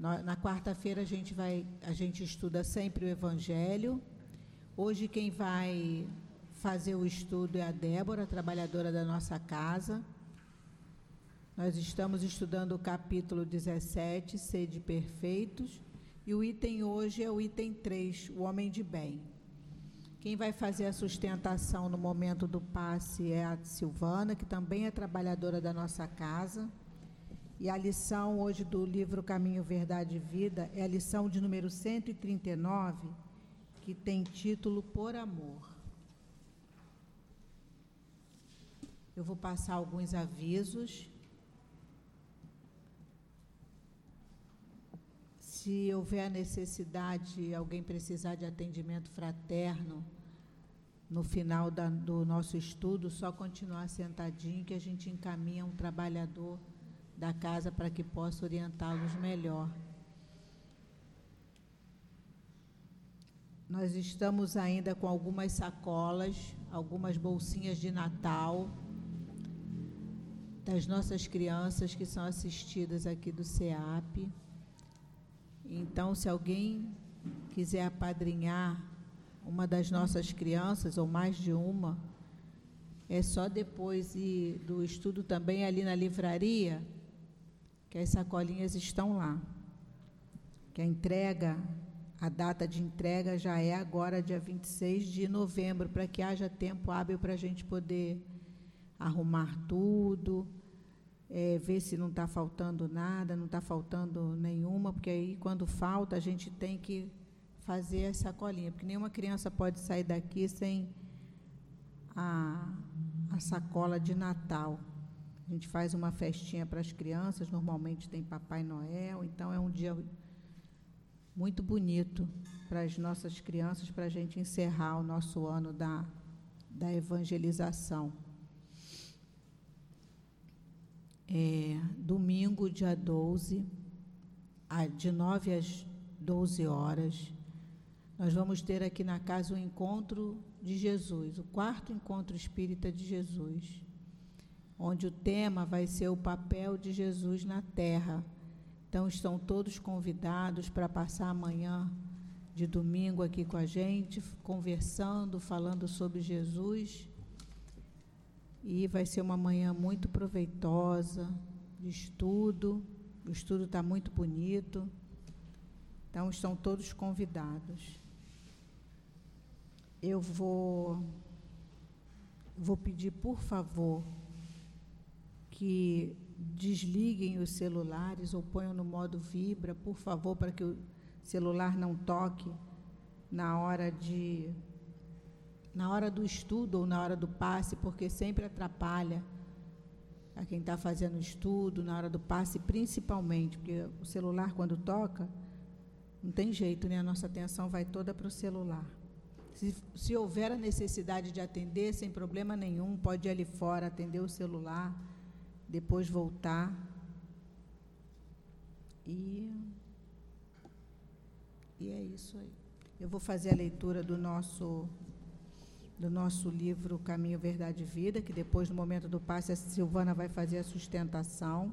Na quarta-feira a gente vai, a gente estuda sempre o Evangelho. Hoje quem vai fazer o estudo é a Débora, trabalhadora da nossa casa. Nós estamos estudando o capítulo 17, Sede Perfeitos, e o item hoje é o item 3, o homem de bem. Quem vai fazer a sustentação no momento do passe é a Silvana, que também é trabalhadora da nossa casa. E a lição hoje do livro Caminho, Verdade e Vida é a lição de número 139, que tem título Por Amor. Eu vou passar alguns avisos. Se houver necessidade, alguém precisar de atendimento fraterno, no final da, do nosso estudo, só continuar sentadinho que a gente encaminha um trabalhador da casa para que possa orientá-los melhor. Nós estamos ainda com algumas sacolas, algumas bolsinhas de Natal das nossas crianças que são assistidas aqui do SEAP. Então, se alguém quiser apadrinhar uma das nossas crianças, ou mais de uma, é só depois do estudo também ali na livraria que as sacolinhas estão lá. Que a entrega, a data de entrega já é agora, dia 26 de novembro, para que haja tempo hábil para a gente poder arrumar tudo, é, ver se não está faltando nada, não está faltando nenhuma, porque aí quando falta a gente tem que fazer a sacolinha, porque nenhuma criança pode sair daqui sem a, a sacola de Natal. A gente faz uma festinha para as crianças, normalmente tem Papai Noel, então é um dia muito bonito para as nossas crianças, para a gente encerrar o nosso ano da, da evangelização. É, domingo, dia 12, de 9 às 12 horas, nós vamos ter aqui na casa o encontro de Jesus, o quarto encontro espírita de Jesus onde o tema vai ser o papel de Jesus na terra. Então, estão todos convidados para passar amanhã de domingo aqui com a gente, conversando, falando sobre Jesus. E vai ser uma manhã muito proveitosa de estudo. O estudo está muito bonito. Então, estão todos convidados. Eu vou, vou pedir, por favor, que desliguem os celulares ou ponham no modo vibra, por favor, para que o celular não toque na hora de na hora do estudo ou na hora do passe, porque sempre atrapalha a quem está fazendo estudo, na hora do passe, principalmente, porque o celular, quando toca, não tem jeito, né? A nossa atenção vai toda para o celular. Se, se houver a necessidade de atender, sem problema nenhum, pode ir ali fora atender o celular depois voltar e e é isso aí. Eu vou fazer a leitura do nosso do nosso livro Caminho, Verdade e Vida, que depois no momento do passe a Silvana vai fazer a sustentação.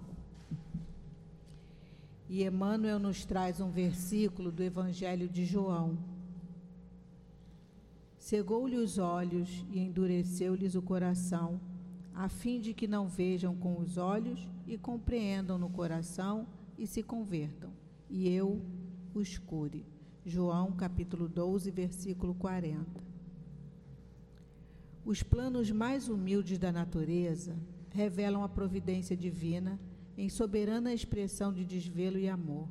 E Emmanuel nos traz um versículo do Evangelho de João. Cegou-lhe os olhos e endureceu-lhes o coração a fim de que não vejam com os olhos e compreendam no coração e se convertam, e eu os cure. João capítulo 12, versículo 40. Os planos mais humildes da natureza revelam a providência divina em soberana expressão de desvelo e amor.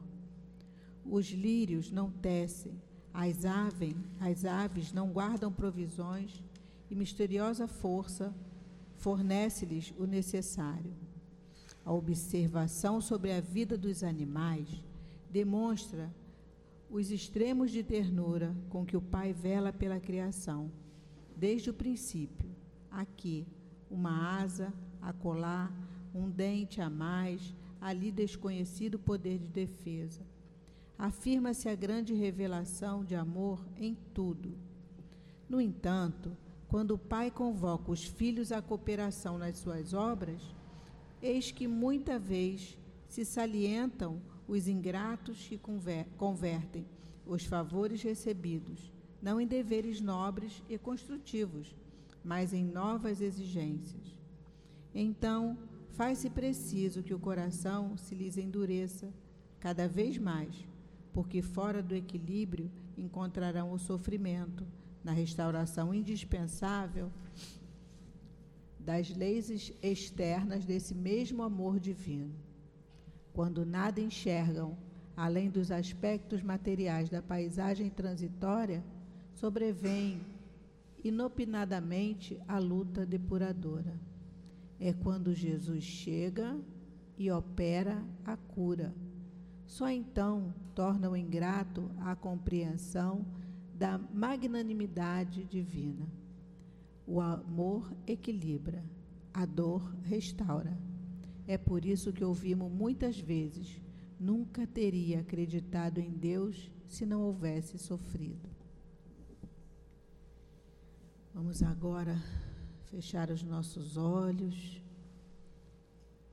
Os lírios não tecem, as aves, as aves não guardam provisões e misteriosa força fornece-lhes o necessário. A observação sobre a vida dos animais demonstra os extremos de ternura com que o Pai vela pela criação, desde o princípio. Aqui, uma asa, acolá, um dente a mais, ali desconhecido poder de defesa. Afirma-se a grande revelação de amor em tudo. No entanto, quando o pai convoca os filhos à cooperação nas suas obras, eis que muita vez se salientam os ingratos que convertem os favores recebidos, não em deveres nobres e construtivos, mas em novas exigências. Então, faz-se preciso que o coração se lhes endureça cada vez mais, porque fora do equilíbrio encontrarão o sofrimento, na restauração indispensável das leis externas desse mesmo amor divino. Quando nada enxergam além dos aspectos materiais da paisagem transitória, sobrevém inopinadamente a luta depuradora. É quando Jesus chega e opera a cura. Só então torna o ingrato a compreensão da magnanimidade divina. O amor equilibra, a dor restaura. É por isso que ouvimos muitas vezes: nunca teria acreditado em Deus se não houvesse sofrido. Vamos agora fechar os nossos olhos,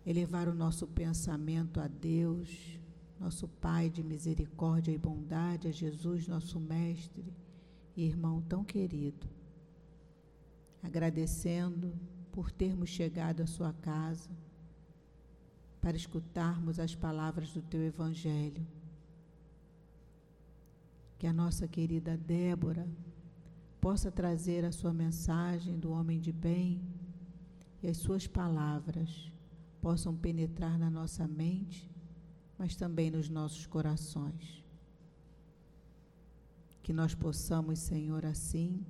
elevar o nosso pensamento a Deus, nosso Pai de misericórdia e bondade, a Jesus, nosso Mestre e irmão tão querido, agradecendo por termos chegado à Sua casa para escutarmos as palavras do Teu Evangelho. Que a nossa querida Débora possa trazer a sua mensagem do homem de bem e as suas palavras possam penetrar na nossa mente, mas também nos nossos corações. Que nós possamos, Senhor, assim,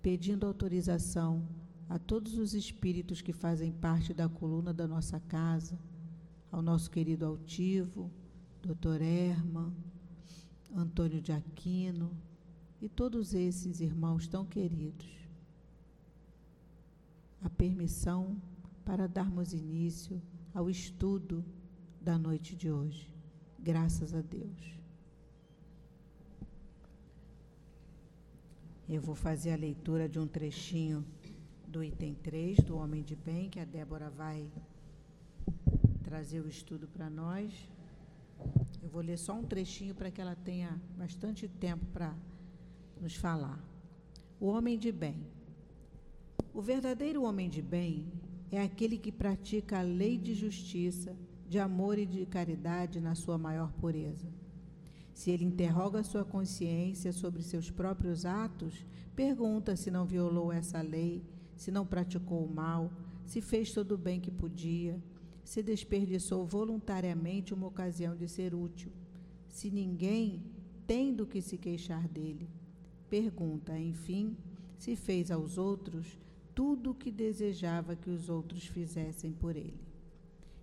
pedindo autorização a todos os espíritos que fazem parte da coluna da nossa casa, ao nosso querido altivo, Dr. Erma, Antônio de Aquino, e todos esses irmãos tão queridos a permissão para darmos início ao estudo da noite de hoje. Graças a Deus. Eu vou fazer a leitura de um trechinho do item 3 do Homem de Bem, que a Débora vai trazer o estudo para nós. Eu vou ler só um trechinho para que ela tenha bastante tempo para nos falar. O homem de bem. O verdadeiro homem de bem é aquele que pratica a lei de justiça, de amor e de caridade na sua maior pureza. Se ele interroga sua consciência sobre seus próprios atos, pergunta se não violou essa lei, se não praticou o mal, se fez todo o bem que podia, se desperdiçou voluntariamente uma ocasião de ser útil, se ninguém tem do que se queixar dele Pergunta, enfim, se fez aos outros tudo o que desejava que os outros fizessem por ele.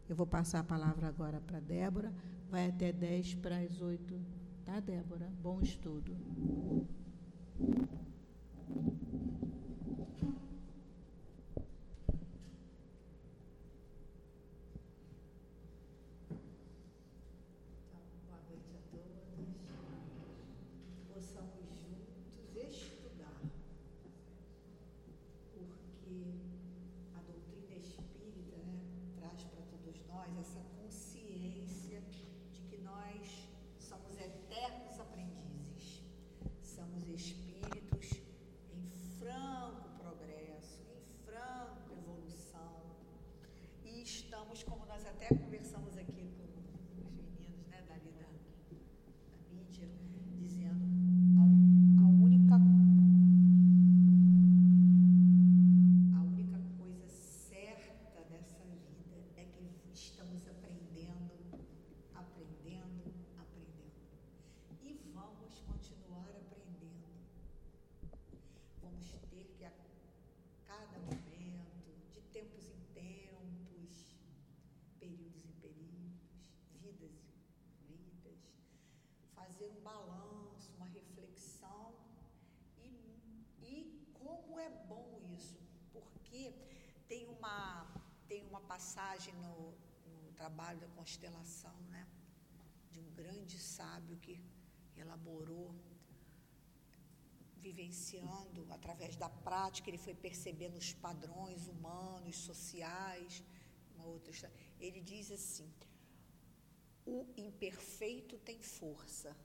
Eu vou passar a palavra agora para Débora, vai até 10 para as 8. Tá, Débora? Bom estudo. Passagem no, no trabalho da constelação, né? De um grande sábio que elaborou, vivenciando através da prática, ele foi percebendo os padrões humanos, sociais, uma outra. Ele diz assim: o imperfeito tem força.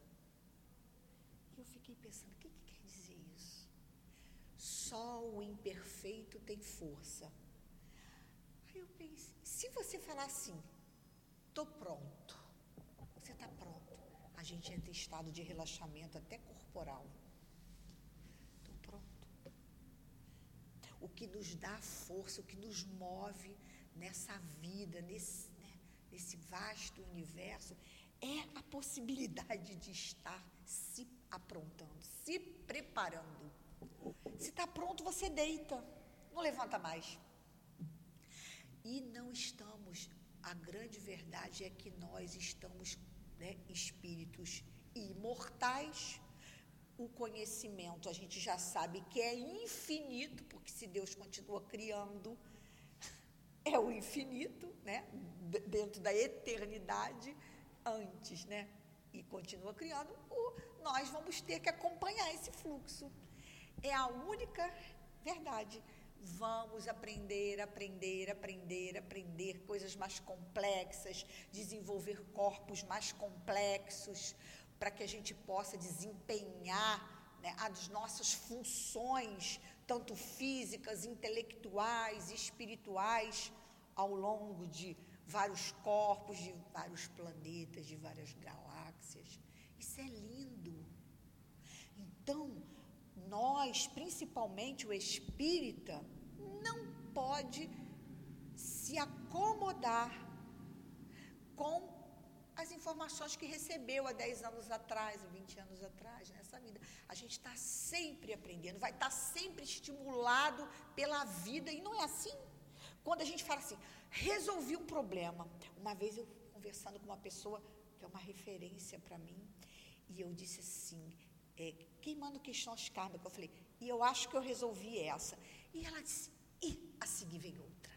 E eu fiquei pensando, o que, que quer dizer isso? Só o imperfeito tem força. Aí eu pensei, se você falar assim, estou pronto, você está pronto, a gente entra em estado de relaxamento até corporal. Estou pronto. O que nos dá força, o que nos move nessa vida, nesse, nesse vasto universo, é a possibilidade de estar se aprontando, se preparando. Se está pronto, você deita, não levanta mais. E não estamos, a grande verdade é que nós estamos né, espíritos imortais. O conhecimento a gente já sabe que é infinito, porque se Deus continua criando, é o infinito, né? dentro da eternidade, antes, né? E continua criando, o, nós vamos ter que acompanhar esse fluxo. É a única verdade. Vamos aprender, aprender, aprender, aprender coisas mais complexas, desenvolver corpos mais complexos, para que a gente possa desempenhar né, as nossas funções, tanto físicas, intelectuais, espirituais, ao longo de vários corpos, de vários planetas, de várias galáxias. Isso é lindo. Então, nós, principalmente o espírita, não pode se acomodar com as informações que recebeu há 10 anos atrás, há 20 anos atrás, nessa vida. A gente está sempre aprendendo, vai estar tá sempre estimulado pela vida, e não é assim. Quando a gente fala assim, resolvi um problema. Uma vez eu conversando com uma pessoa que é uma referência para mim, e eu disse assim, é, queimando questões kármicas. Eu falei, e eu acho que eu resolvi essa. E ela disse, e a seguir vem outra.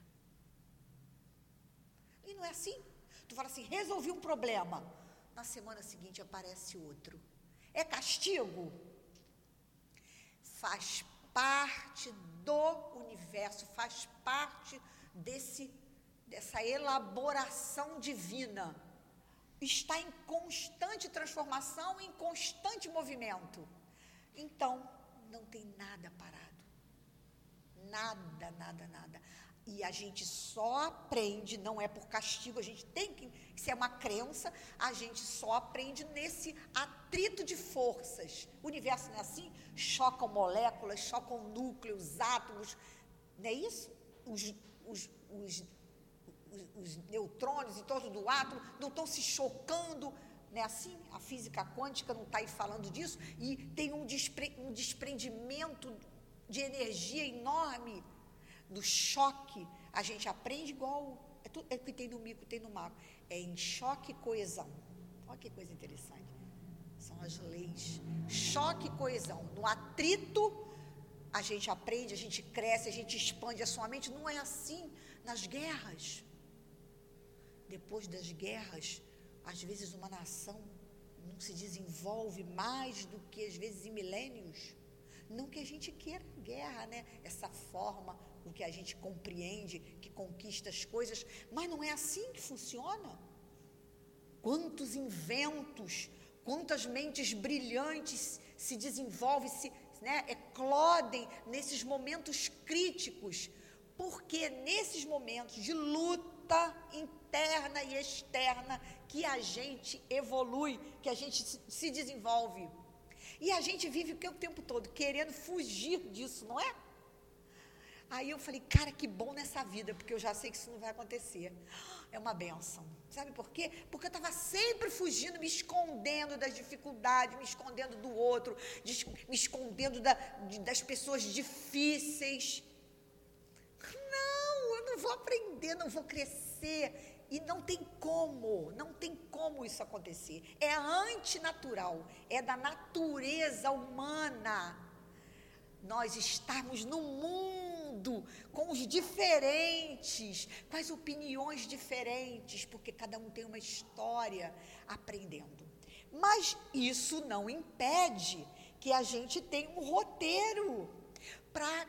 E não é assim. Tu fala assim, resolvi um problema. Na semana seguinte aparece outro. É castigo? Faz parte do universo, faz parte desse, dessa elaboração divina. Está em constante transformação, em constante movimento. Então, não tem nada parado. Nada, nada, nada. E a gente só aprende, não é por castigo, a gente tem que, se é uma crença, a gente só aprende nesse atrito de forças. O universo não é assim? Chocam moléculas, chocam núcleos, átomos, não é isso? Os, os, os, os neutrônios em torno do átomo não estão se chocando não é assim? A física quântica não está aí falando disso, e tem um, despre, um desprendimento de energia enorme do choque. A gente aprende igual. É, tudo, é o que tem no mico, tem no mago. É em choque e coesão. Olha que coisa interessante. São as leis. Choque e coesão. No atrito, a gente aprende, a gente cresce, a gente expande a sua mente. Não é assim nas guerras. Depois das guerras, às vezes uma nação não se desenvolve mais do que às vezes em milênios. Não que a gente queira guerra, né? Essa forma com que a gente compreende, que conquista as coisas, mas não é assim que funciona. Quantos inventos, quantas mentes brilhantes se desenvolvem, se né, eclodem nesses momentos críticos, porque nesses momentos de luta interna e externa que a gente evolui, que a gente se desenvolve. E a gente vive o que o tempo todo querendo fugir disso, não é? Aí eu falei, cara, que bom nessa vida, porque eu já sei que isso não vai acontecer. É uma benção. Sabe por quê? Porque eu estava sempre fugindo, me escondendo das dificuldades, me escondendo do outro, me escondendo da, das pessoas difíceis. Não, eu não vou aprender, não vou crescer. E não tem como, não tem como isso acontecer. É antinatural, é da natureza humana. Nós estamos no mundo com os diferentes, com as opiniões diferentes, porque cada um tem uma história aprendendo. Mas isso não impede que a gente tenha um roteiro para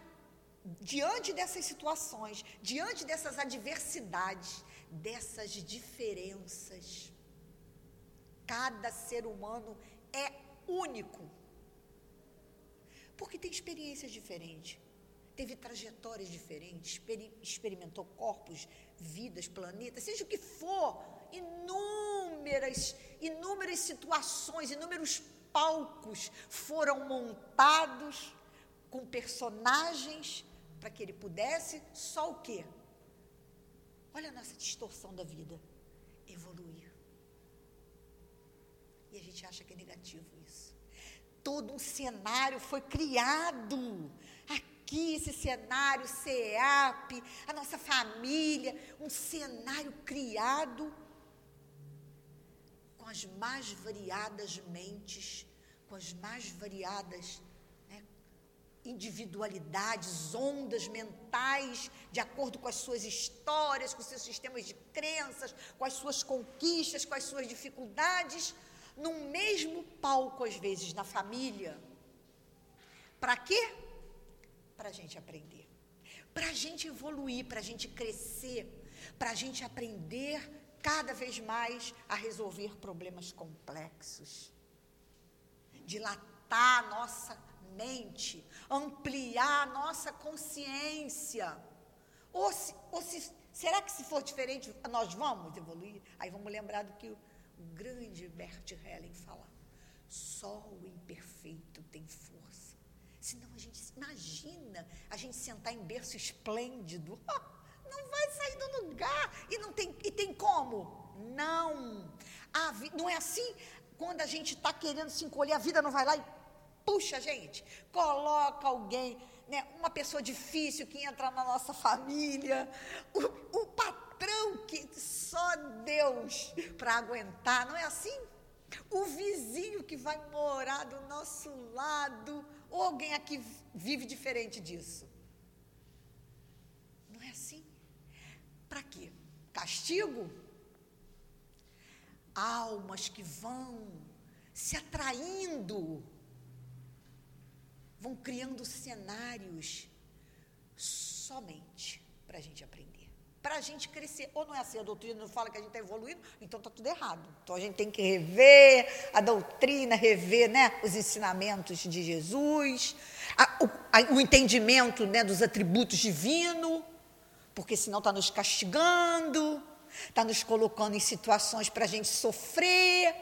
diante dessas situações, diante dessas adversidades, dessas diferenças. cada ser humano é único. Porque tem experiências diferentes, teve trajetórias diferentes, experimentou corpos, vidas, planetas, seja o que for, inúmeras, inúmeras situações, inúmeros palcos foram montados com personagens para que ele pudesse só o quê? Olha a nossa distorção da vida. Evoluir. E a gente acha que é negativo isso. Todo um cenário foi criado. Aqui, esse cenário, CEAP, a nossa família, um cenário criado com as mais variadas mentes, com as mais variadas individualidades, ondas mentais, de acordo com as suas histórias, com seus sistemas de crenças, com as suas conquistas, com as suas dificuldades, num mesmo palco, às vezes, na família. Para quê? Para a gente aprender, para a gente evoluir, para a gente crescer, para a gente aprender cada vez mais a resolver problemas complexos, dilatar a nossa mente, ampliar a nossa consciência. Ou, se, ou se, será que se for diferente, nós vamos evoluir? Aí vamos lembrar do que o, grande Bert Helling fala. Só o imperfeito tem força. A imagina a gente sentar em berço esplêndido. não vai sair do lugar. E não tem, e tem como? Não. A, não é assim? Quando a gente está querendo se encolher, a vida não vai lá e Puxa, gente, coloca alguém, né, uma pessoa difícil que entra na nossa família, o, o patrão que só Deus para aguentar, não é assim? O vizinho que vai morar do nosso lado, ou alguém aqui vive diferente disso. Não é assim? Para quê? Castigo? Almas que vão se atraindo vão criando cenários somente para a gente aprender, para a gente crescer. Ou não é assim, a doutrina não fala que a gente está evoluindo, então está tudo errado. Então a gente tem que rever a doutrina, rever né, os ensinamentos de Jesus, a, o, a, o, entendimento né, dos atributos divinos, porque senão está nos castigando, está nos colocando em situações para a gente sofrer.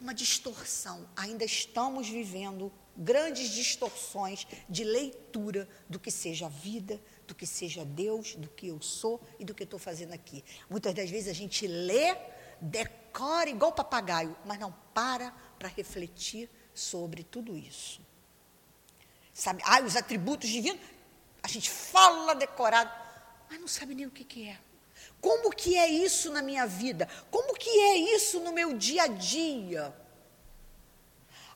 Uma distorção. Ainda estamos vivendo grandes distorções de leitura do que seja a vida, do que seja Deus, do que eu sou e do que estou fazendo aqui. Muitas das vezes a gente lê, decora igual papagaio, mas não para para refletir sobre tudo isso. Sabe, ah, os atributos divinos, a gente fala decorado, mas não sabe nem o que, que é. Como que é isso na minha vida? Como que é isso no meu dia a dia?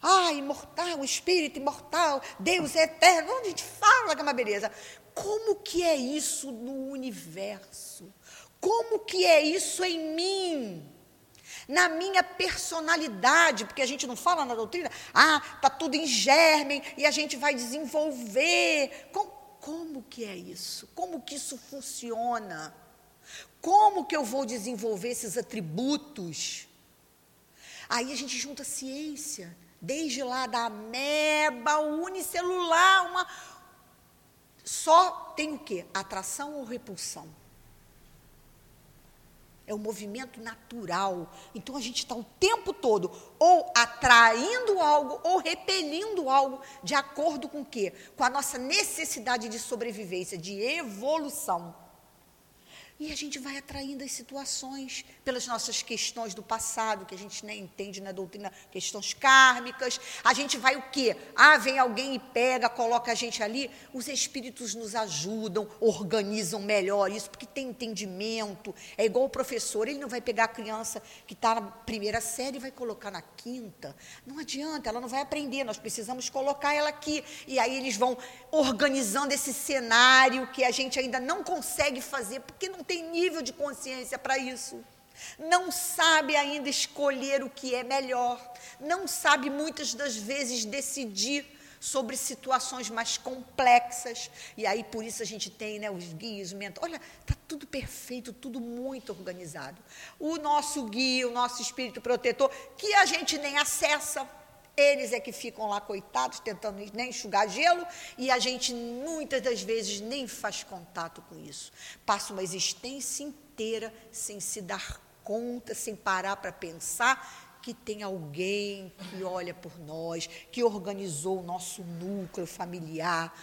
Ah, imortal, o espírito imortal, Deus é eterno. Onde a gente fala que é uma beleza. Como que é isso no universo? Como que é isso em mim? Na minha personalidade, porque a gente não fala na doutrina, ah, está tudo em germe e a gente vai desenvolver. Como, como que é isso? Como que isso funciona? Como que eu vou desenvolver esses atributos? Aí a gente junta ciência, desde lá da ameba, unicelular, uma só tem o quê? Atração ou repulsão? É um movimento natural. Então a gente está o tempo todo ou atraindo algo ou repelindo algo de acordo com o quê? Com a nossa necessidade de sobrevivência, de evolução. E a gente vai atraindo as situações pelas nossas questões do passado, que a gente nem entende na doutrina, questões kármicas. A gente vai o quê? Ah, vem alguém e pega, coloca a gente ali. Os espíritos nos ajudam, organizam melhor isso, porque tem entendimento. É igual o professor, ele não vai pegar a criança que está na primeira série e vai colocar na quinta. Não adianta, ela não vai aprender, nós precisamos colocar ela aqui. E aí eles vão organizando esse cenário que a gente ainda não consegue fazer, porque não tem nível de consciência para isso. Não sabe ainda escolher o que é melhor. Não sabe muitas das vezes decidir sobre situações mais complexas. E aí, por isso, a gente tem né, os guias, o mentor. Olha, está tudo perfeito, tudo muito organizado. O nosso guia, o nosso espírito protetor, que a gente nem acessa, eles é que ficam lá, coitados, tentando nem enxugar gelo, e a gente muitas das vezes nem faz contato com isso. Passa uma existência inteira sem se dar conta, sem parar para pensar que tem alguém que olha por nós, que organizou o nosso núcleo familiar,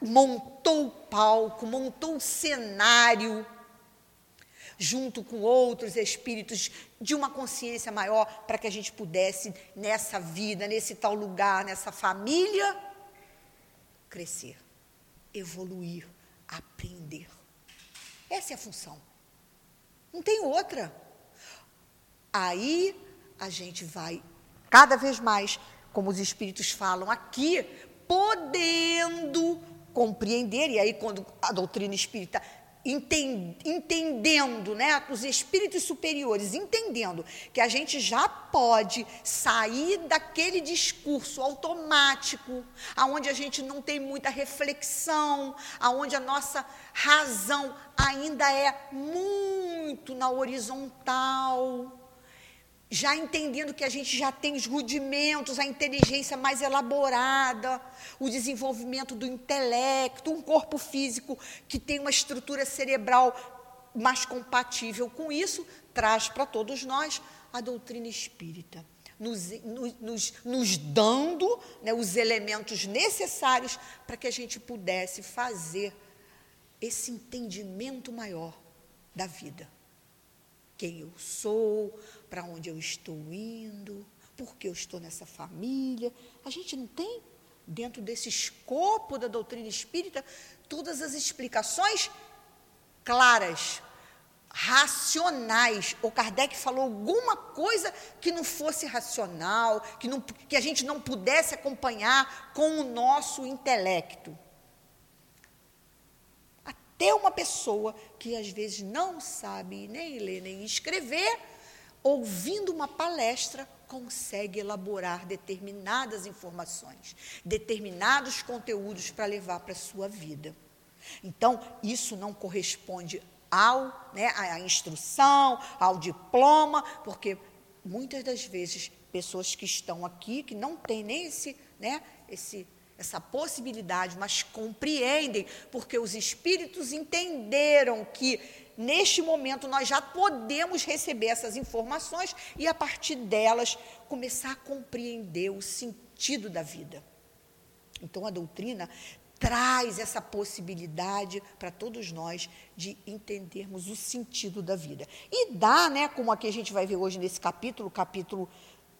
montou o palco, montou o cenário, junto com outros espíritos de uma consciência maior, para que a gente pudesse, nessa vida, nesse tal lugar, nessa família, crescer, evoluir, aprender. Essa é a função. Não tem outra. Aí a gente vai cada vez mais, como os espíritos falam aqui, podendo compreender, e aí quando a doutrina espírita entendendo, né, os espíritos superiores entendendo que a gente já pode sair daquele discurso automático, aonde a gente não tem muita reflexão, aonde a nossa razão ainda é muito na horizontal, já entendendo que a gente já tem os rudimentos, a inteligência mais elaborada, o desenvolvimento do intelecto, um corpo físico que tem uma estrutura cerebral mais compatível com isso, traz para todos nós a doutrina espírita, nos, nos, nos dando né, os elementos necessários para que a gente pudesse fazer esse entendimento maior da vida. Quem eu sou, para onde eu estou indo, por que eu estou nessa família. A gente não tem, dentro desse escopo da doutrina espírita, todas as explicações claras, racionais. O Kardec falou alguma coisa que não fosse racional, que, não, que a gente não pudesse acompanhar com o nosso intelecto. Até uma pessoa que às vezes não sabe nem ler nem escrever, ouvindo uma palestra, consegue elaborar determinadas informações, determinados conteúdos para levar para a sua vida. Então, isso não corresponde ao, né, à instrução, ao diploma, porque muitas das vezes pessoas que estão aqui, que não têm nem esse, né, esse, essa possibilidade, mas compreendem, porque os espíritos entenderam que neste momento nós já podemos receber essas informações e, a partir delas, começar a compreender o sentido da vida. Então, a doutrina traz essa possibilidade para todos nós de entendermos o sentido da vida. E dá, né, como aqui a gente vai ver hoje nesse capítulo, capítulo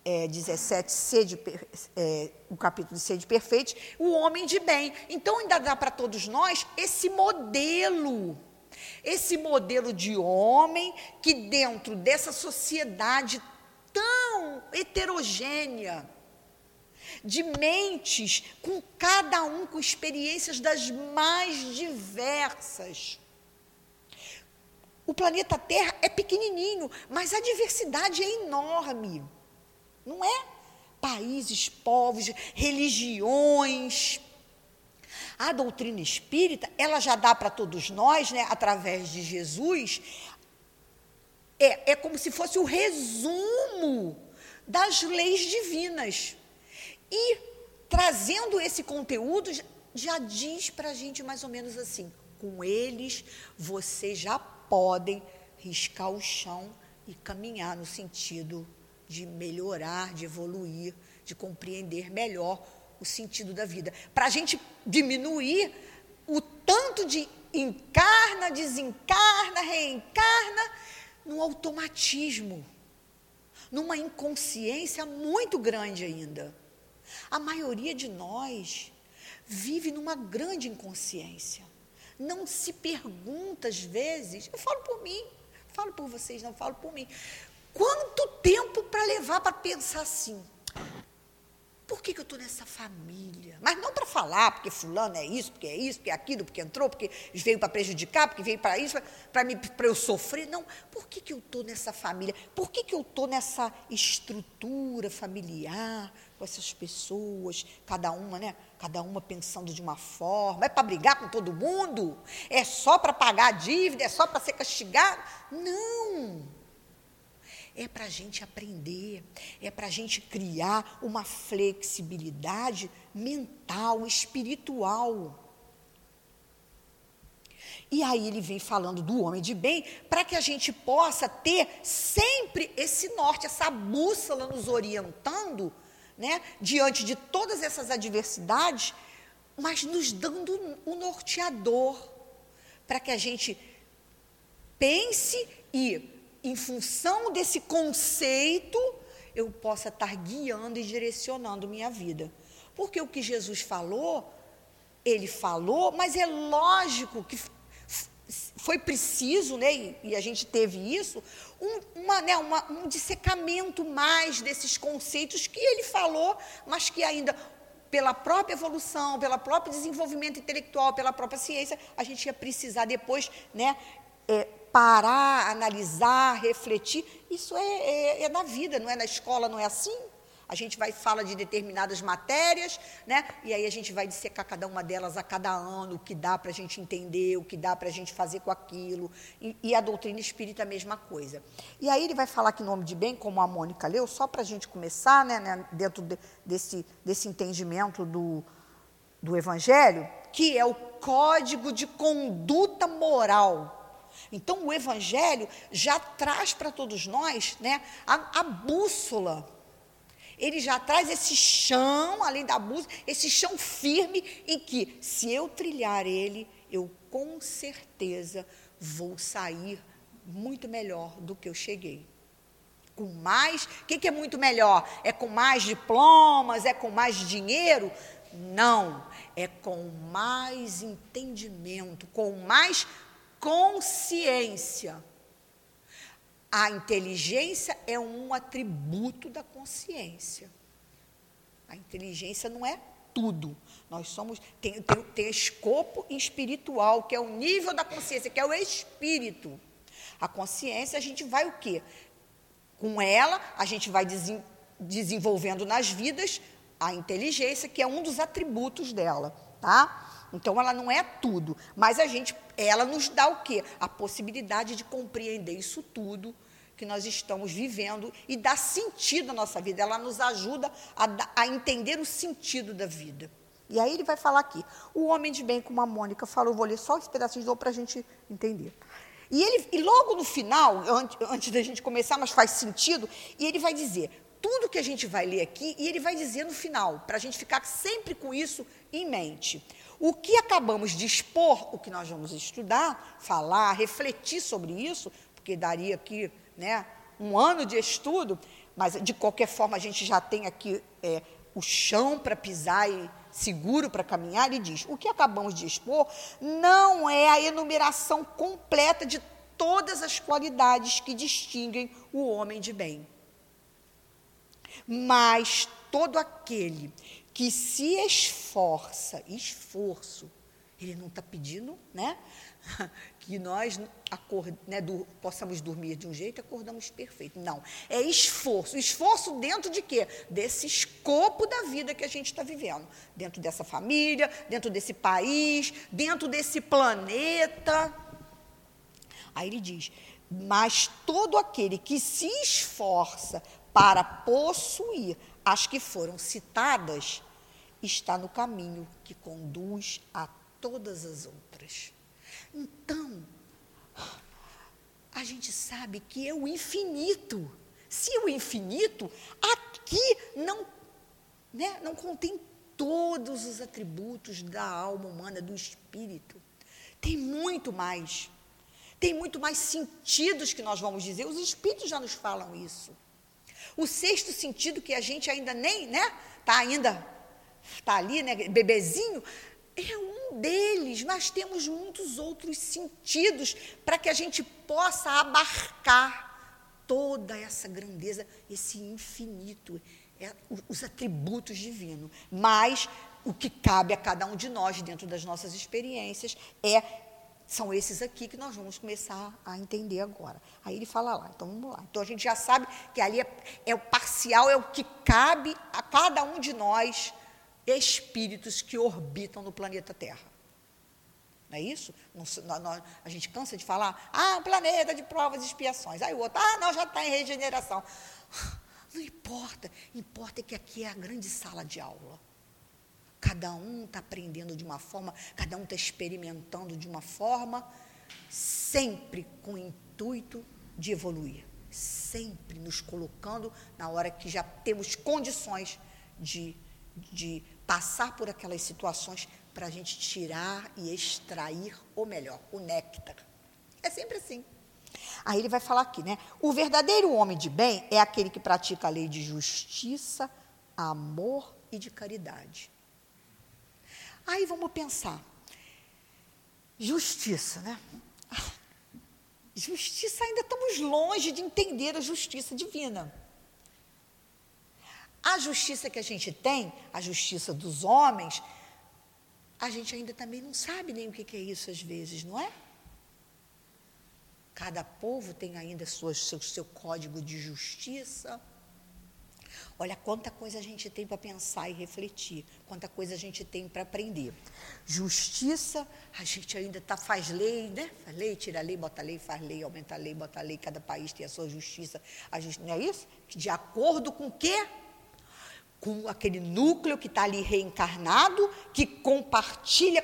é, 17, sede, é, o capítulo de sede perfeita, o homem de bem. Então, ainda dá para todos nós esse modelo esse modelo de homem que, dentro dessa sociedade tão heterogênea, de mentes, com cada um com experiências das mais diversas. O planeta Terra é pequenininho, mas a diversidade é enorme. Não é? Países, povos, religiões, a doutrina espírita, ela já dá para todos nós, né, através de Jesus, é, é como se fosse o resumo das leis divinas. E trazendo esse conteúdo, já diz para a gente mais ou menos assim: com eles vocês já podem riscar o chão e caminhar no sentido de melhorar, de evoluir, de compreender melhor o sentido da vida. Para a gente diminuir o tanto de encarna, desencarna, reencarna, num automatismo, numa inconsciência muito grande ainda. A maioria de nós vive numa grande inconsciência. Não se pergunta às vezes, eu falo por mim, falo por vocês, não falo por mim. Quanto tempo para levar para pensar assim? por que, que eu estou nessa família? Mas não para falar, porque fulano é isso, porque é isso, porque é aquilo, porque entrou, porque veio para prejudicar, porque veio para isso, para eu sofrer. Não, por que, que eu estou nessa família? Por que, que eu estou nessa estrutura familiar, com essas pessoas, cada uma, né? Cada uma pensando de uma forma. É para brigar com todo mundo? É só para pagar a dívida? É só para ser castigado? Não é para a gente aprender, é para a gente criar uma flexibilidade mental, espiritual. E aí ele vem falando do homem de bem, para que a gente possa ter sempre esse norte, essa bússola nos orientando, né, diante de todas essas adversidades, mas nos dando o norteador, para que a gente pense e em função desse conceito, eu possa estar guiando e direcionando minha vida. Porque o que Jesus falou, ele falou, mas é lógico que foi preciso, né, e a gente teve isso, um, uma, né, uma, um dissecamento mais desses conceitos que ele falou, mas que ainda, pela própria evolução, pelo próprio desenvolvimento intelectual, pela própria ciência, a gente ia precisar depois né, é, parar, analisar, refletir. Isso é, é, é, na vida, não é na escola, não é assim? A gente vai fala de determinadas matérias, né? E aí a gente vai dissecar cada uma delas a cada ano, o que dá para a gente entender, o que dá para a gente fazer com aquilo. E, e, a doutrina espírita a mesma coisa. E aí ele vai falar que nome de bem, como a Mônica leu, só para a gente começar, né, né dentro de, desse, desse entendimento do, do Evangelho, que é o código de conduta moral então, o Evangelho já traz para todos nós né, a, a bússola. Ele já traz esse chão, além da bússola, esse chão firme em que, se eu trilhar ele, eu com certeza vou sair muito melhor do que eu cheguei. Com mais, o que, que, é muito melhor? É com mais diplomas? É com mais dinheiro? Não, é com mais entendimento, com mais consciência. A inteligência é um atributo da consciência. A inteligência não é tudo. Nós somos tem, tem, tem escopo espiritual, que é o nível da consciência, que é o espírito. A consciência, a gente vai o quê? Com ela, a gente vai desen, desenvolvendo nas vidas a inteligência, que é um dos atributos dela, tá? Então ela não é tudo, mas a gente, ela nos dá o quê? A possibilidade de compreender isso tudo que nós estamos vivendo e dar sentido à nossa vida. Ela nos ajuda a, a entender o sentido da vida. E aí ele vai falar aqui. O homem de bem, como a Mônica falou, vou ler só esse pedacinho de novo para a gente entender. E, ele, e logo no final, antes, antes da gente começar, mas faz sentido, e ele vai dizer tudo que a gente vai ler aqui, e ele vai dizer no final, para a gente ficar sempre com isso em mente. O que acabamos de expor, o que nós vamos estudar, falar, refletir sobre isso, porque daria aqui né, um ano de estudo, mas de qualquer forma a gente já tem aqui é, o chão para pisar e seguro para caminhar, e diz: o que acabamos de expor não é a enumeração completa de todas as qualidades que distinguem o homem de bem. Mas todo aquele que se esforça, esforço, ele não está pedindo, né? Que nós acord, né, do, possamos dormir de um jeito e acordamos perfeito. Não. É esforço. Esforço dentro de quê? Desse escopo da vida que a gente está vivendo. Dentro dessa família, dentro desse país, dentro desse planeta. Aí ele diz: Mas todo aquele que se esforça para possuir as que foram citadas, está no caminho que conduz a todas as outras. Então, a gente sabe que é o infinito. Se o infinito, aqui não, né, não contém todos os atributos da alma humana, do espírito. Tem muito mais. Tem muito mais sentidos que nós vamos dizer. Os espíritos já nos falam isso. O sexto sentido que a gente ainda nem, né, está ainda, está ali, né, bebezinho, é um deles, mas temos muitos outros sentidos para que a gente possa abarcar toda essa grandeza, esse infinito, é os atributos divinos. Mas o que cabe a cada um de nós dentro das nossas experiências é são esses aqui que nós vamos começar a entender agora. Aí ele fala lá, então vamos lá. Então a gente já sabe que ali é, é o parcial, é o que cabe a cada um de nós, espíritos que orbitam no planeta Terra. Não é isso? Não, não, a gente cansa de falar, ah, um planeta de provas e expiações. Aí o outro, ah, não, já está em regeneração. Não importa, importa é que aqui é a grande sala de aula. Cada um está aprendendo de uma forma, cada um está experimentando de uma forma, sempre com o intuito de evoluir, sempre nos colocando na hora que já temos condições de, de passar por aquelas situações para a gente tirar e extrair o melhor, o néctar. É sempre assim. Aí ele vai falar aqui, né? O verdadeiro homem de bem é aquele que pratica a lei de justiça, amor e de caridade. Aí vamos pensar. Justiça, né? Justiça, ainda estamos longe de entender a justiça divina. A justiça que a gente tem, a justiça dos homens, a gente ainda também não sabe nem o que é isso às vezes, não é? Cada povo tem ainda sua, seu, seu código de justiça. Olha quanta coisa a gente tem para pensar e refletir, quanta coisa a gente tem para aprender. Justiça, a gente ainda tá, faz lei, né? Faz lei, tira lei, bota lei, faz lei, aumenta lei, bota lei, cada país tem a sua justiça. A gente, não é isso? De acordo com o quê? Com aquele núcleo que está ali reencarnado, que compartilha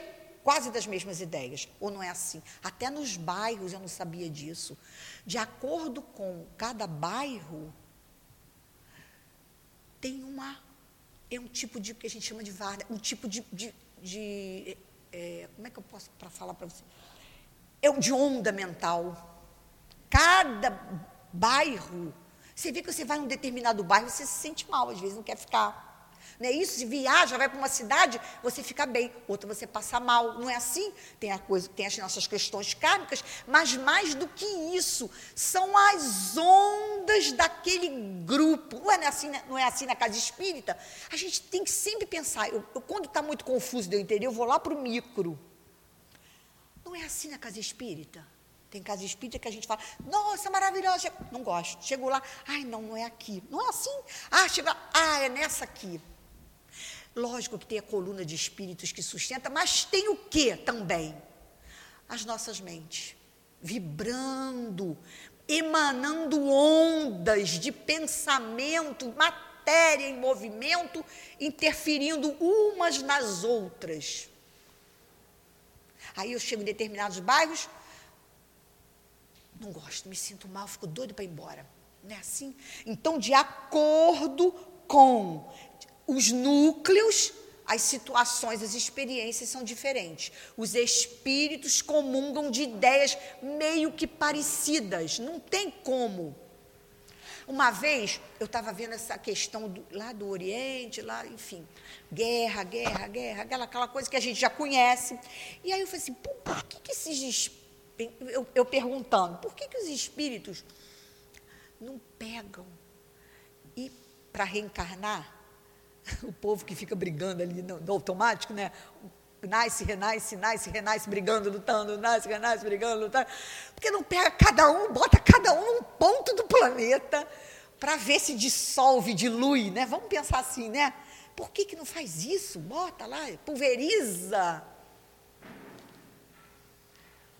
quase das mesmas ideias. Ou não é assim? Até nos bairros eu não sabia disso. De acordo com cada bairro, tem uma. É um tipo de que a gente chama de vara, um tipo de. de, de é, como é que eu posso para falar para você? É um de onda mental. Cada bairro, você vê que você vai em um determinado bairro, você se sente mal, às vezes não quer ficar. Não é isso? Se viaja, vai para uma cidade, você fica bem, outra você passa mal. Não é assim? Tem a coisa, tem as nossas questões kármicas, mas mais do que isso, são as ondas daquele grupo. Não é assim, não é assim na casa espírita? A gente tem que sempre pensar. Eu, eu quando está muito confuso eu entender, eu vou lá para o micro. Não é assim na casa espírita? Tem casa espírita que a gente fala, nossa, maravilhosa. Não gosto. Chego lá, ai, não, não é aqui. Não é assim. Ah, chega, ah, é nessa aqui. Lógico que tem a coluna de espíritos que sustenta, mas tem o que também? As nossas mentes vibrando, emanando ondas de pensamento, matéria em movimento, interferindo umas nas outras. Aí eu chego em determinados bairros, não gosto, me sinto mal, fico doido para ir embora. Não é assim? Então, de acordo com os núcleos, as situações, as experiências são diferentes. Os espíritos comungam de ideias meio que parecidas, não tem como. Uma vez eu estava vendo essa questão do, lá do Oriente, lá, enfim, guerra, guerra, guerra, aquela, aquela coisa que a gente já conhece. E aí eu falei assim, por, por que, que esses eu, eu, perguntando, por que, que os espíritos não pegam e para reencarnar o povo que fica brigando ali no, no automático, né? Nasce, renasce, nasce, renasce, brigando, lutando, nasce, renasce, brigando, lutando. Porque não pega cada um, bota cada um num ponto do planeta para ver se dissolve, dilui, né? Vamos pensar assim, né? Por que, que não faz isso? Bota lá, pulveriza.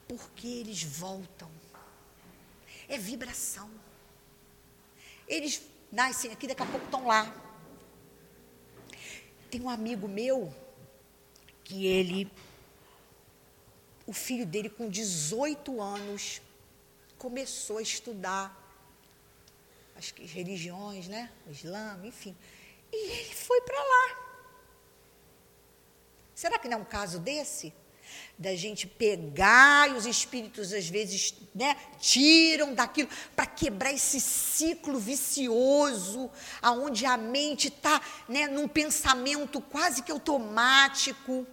Porque eles voltam. É vibração. Eles nascem aqui, daqui a pouco estão lá. Tem um amigo meu que ele, o filho dele com 18 anos, começou a estudar as religiões, né? O Islã, enfim. E ele foi para lá. Será que não é um caso desse? Da gente pegar e os espíritos às vezes né, tiram daquilo para quebrar esse ciclo vicioso, aonde a mente está né, num pensamento quase que automático.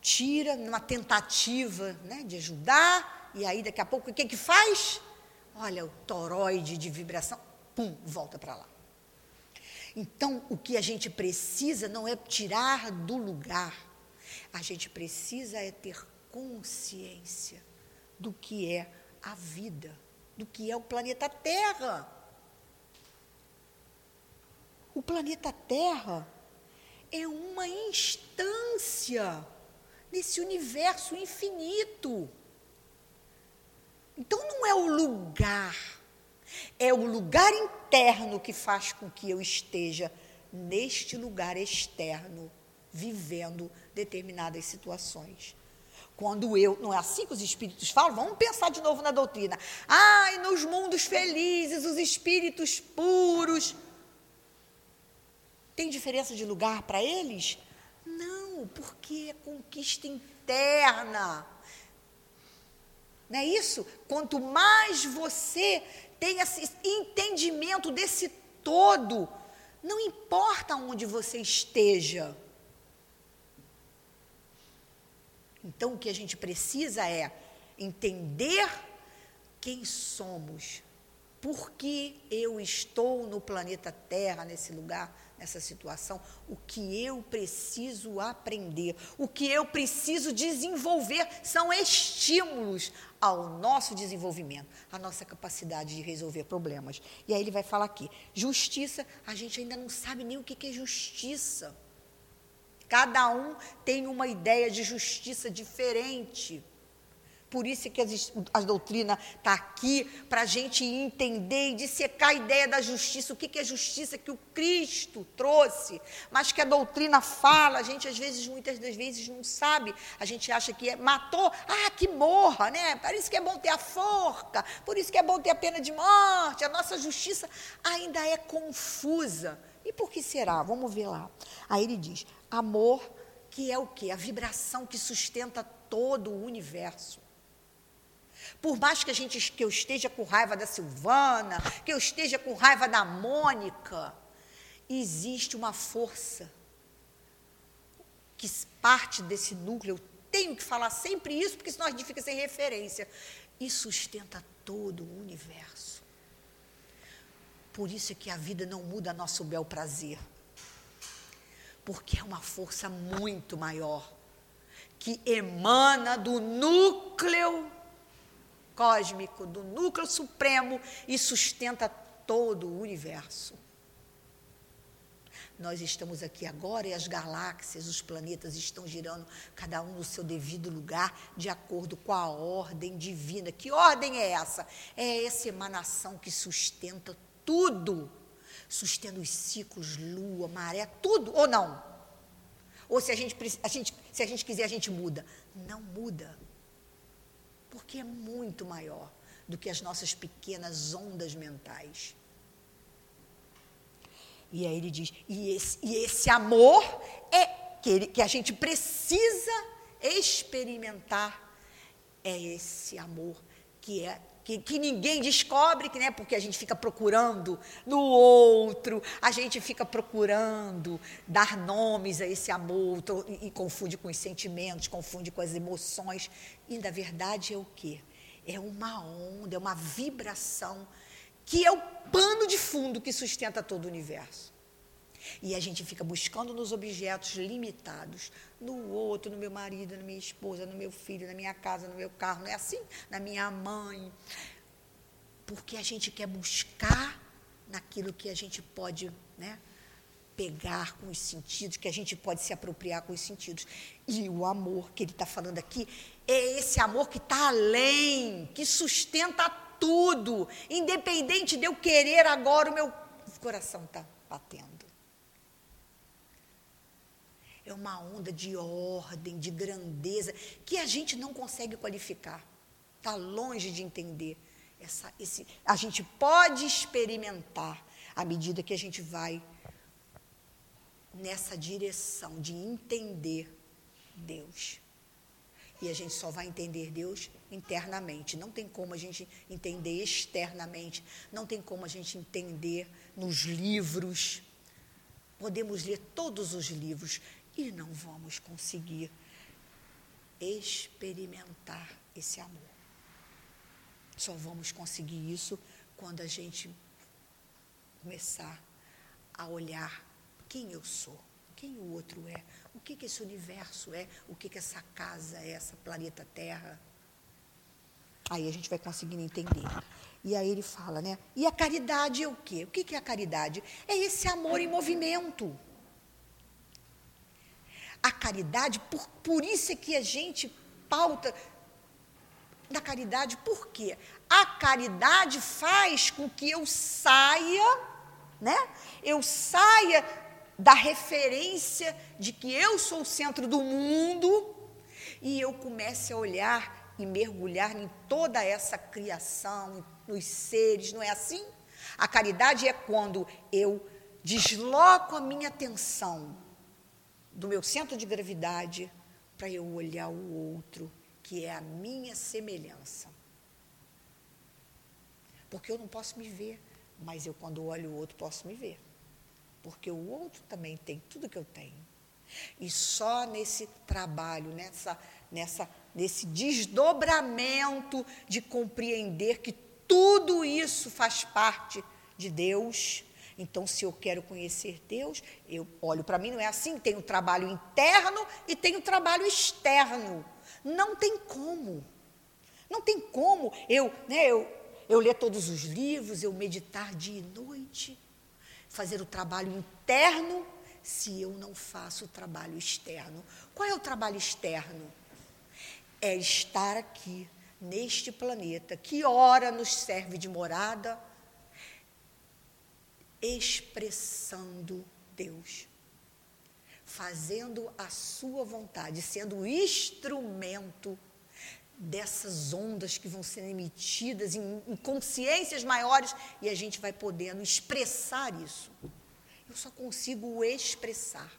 Tira numa tentativa né, de ajudar, e aí daqui a pouco o que, que faz? Olha, o toroide de vibração pum, volta para lá. Então, o que a gente precisa não é tirar do lugar, a gente precisa é ter consciência do que é a vida, do que é o planeta Terra. O planeta Terra é uma instância nesse universo infinito. Então não é o lugar, é o lugar interno que faz com que eu esteja neste lugar externo, vivendo determinadas situações. Quando eu, não é assim que os espíritos falam? Vamos pensar de novo na doutrina. Ai, nos mundos felizes, os espíritos puros. Tem diferença de lugar para eles? Não, porque é conquista interna. Não é isso? Quanto mais você tem esse entendimento desse todo, não importa onde você esteja. Então, o que a gente precisa é entender quem somos, por que eu estou no planeta Terra, nesse lugar, nessa situação, o que eu preciso aprender, o que eu preciso desenvolver são estímulos ao nosso desenvolvimento, à nossa capacidade de resolver problemas. E aí ele vai falar aqui: justiça, a gente ainda não sabe nem o que é justiça. Cada um tem uma ideia de justiça diferente. Por isso que a, doutrina está aqui, para a gente entender e dissecar a ideia da justiça, o que, que é justiça que o Cristo trouxe, mas que a doutrina fala, a gente às vezes, muitas das vezes, não sabe, a gente acha que é, matou, ah, que morra, né? Por isso que é bom ter a forca, por isso que é bom ter a pena de morte, a nossa justiça ainda é confusa. E por que será? Vamos ver lá. Aí ele diz: amor, que é o que? A vibração que sustenta todo o universo. Por mais que a gente que eu esteja com raiva da Silvana, que eu esteja com raiva da Mônica, existe uma força que parte desse núcleo. Eu tenho que falar sempre isso, porque senão a gente fica sem referência. E sustenta todo o universo. Por isso é que a vida não muda nosso bel prazer. Porque é uma força muito maior que emana do núcleo cósmico, do núcleo supremo e sustenta todo o universo. Nós estamos aqui agora e as galáxias, os planetas estão girando, cada um no seu devido lugar, de acordo com a ordem divina. Que ordem é essa? É essa emanação que sustenta tudo. Sustenta os ciclos, lua, maré, tudo, ou não? Ou se a gente, a gente, se a gente quiser, a gente muda. Não muda porque é muito maior do que as nossas pequenas ondas mentais. E aí ele diz: e esse, e esse amor é que, ele, que a gente precisa experimentar, é esse amor que é que, que, ninguém descobre, né, porque a gente fica procurando no outro, a gente fica procurando dar nomes a esse amor e, e confunde com os sentimentos, confunde com as emoções. E na verdade é o quê? É uma onda, é uma vibração que é o pano de fundo que sustenta todo o universo. E a gente fica buscando nos objetos limitados, no outro, no meu marido, na minha esposa, no meu filho, na minha casa, no meu carro, não é assim? Na minha mãe. Porque a gente quer buscar naquilo que a gente pode, né? pegar com os sentidos, que a gente pode se apropriar com os sentidos. E o amor que ele está falando aqui é esse amor que está além, que sustenta tudo, independente de eu querer agora, o meu coração está batendo. É uma onda de ordem, de grandeza, que a gente não consegue qualificar. Está longe de entender. Essa, esse, a gente pode experimentar à medida que a gente vai nessa direção de entender Deus. E a gente só vai entender Deus internamente. Não tem como a gente entender externamente. Não tem como a gente entender nos livros. Podemos ler todos os livros e não vamos conseguir experimentar esse amor. Só vamos conseguir isso quando a gente começar a olhar quem eu sou, quem o outro é, o que, que esse universo é, o que, que essa casa é, essa planeta Terra. Aí a gente vai conseguindo entender. E aí ele fala, né? E a caridade é o quê? O que, que é a caridade? É esse amor em movimento. A caridade, por, por isso é que a gente pauta da caridade, por quê? A caridade faz com que eu saia, né? Eu saia da referência de que eu sou o centro do mundo e eu comece a olhar e mergulhar em toda essa criação, nos seres, não é assim? A caridade é quando eu desloco a minha atenção do meu centro de gravidade para eu olhar o outro, que é a minha semelhança. Porque eu não posso me ver, mas eu, quando olho o outro, posso me ver. Porque o outro também tem tudo que eu tenho. E só nesse trabalho, nessa, nessa, nesse desdobramento de compreender que tudo isso faz parte de Deus. Então, se eu quero conhecer Deus, eu olho para mim, não é assim? Tem o trabalho interno e tem o trabalho externo. Não tem como. Não tem como eu, né, eu, eu ler todos os livros, eu meditar dia e noite, fazer o trabalho interno, se eu não faço o trabalho externo. Qual é o trabalho externo? É estar aqui neste planeta, que ora nos serve de morada, expressando Deus, fazendo a sua vontade, sendo o instrumento dessas ondas que vão sendo emitidas em, em, consciências maiores e a gente vai podendo expressar isso. Eu só consigo expressar.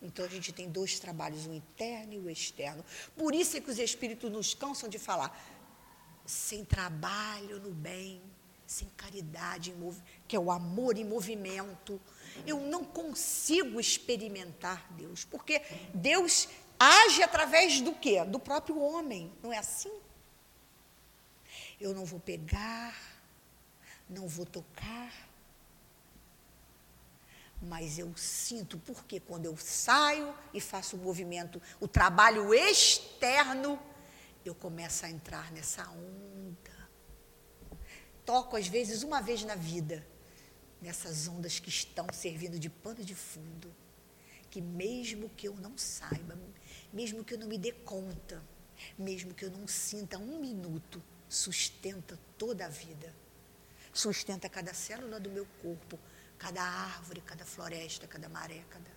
Então a gente tem dois trabalhos, o interno e o externo. Por isso é que os espíritos nos cansam de falar: sem trabalho no bem, sem caridade, que é o amor em movimento, eu não consigo experimentar Deus, porque Deus age através do quê? Do próprio homem, não é assim? Eu não vou pegar, não vou tocar, mas eu sinto, porque quando eu saio e faço o movimento, o trabalho externo, eu começo a entrar nessa onda. Toco, às vezes, uma vez na vida, nessas ondas que estão servindo de pano de fundo, que mesmo que eu não saiba, mesmo que eu não me dê conta, mesmo que eu não sinta um minuto, sustenta toda a vida, sustenta cada célula do meu corpo, cada árvore, cada floresta, cada maré, cada.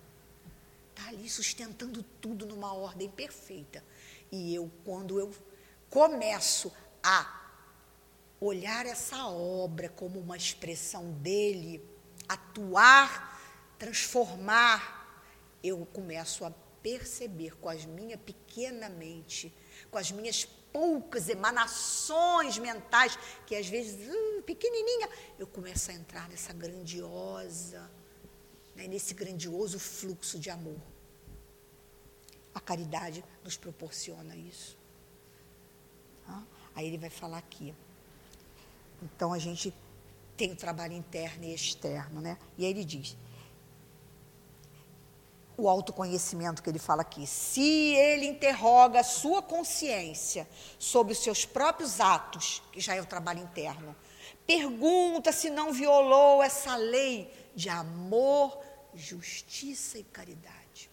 Está ali sustentando tudo numa ordem perfeita. E eu, quando eu começo a olhar essa obra como uma expressão dele, atuar, transformar, eu começo a perceber com a minha pequena mente, com as minhas poucas emanações mentais, que às vezes, hum, pequenininha, eu começo a entrar nessa grandiosa, né, nesse grandioso fluxo de amor. A caridade nos proporciona isso. Aí ele vai falar aqui. Então a gente tem o trabalho interno e externo, né? E aí ele diz: o autoconhecimento que ele fala aqui. Se ele interroga a sua consciência sobre os seus próprios atos, que já é o trabalho interno, pergunta se não violou essa lei de amor, justiça e caridade.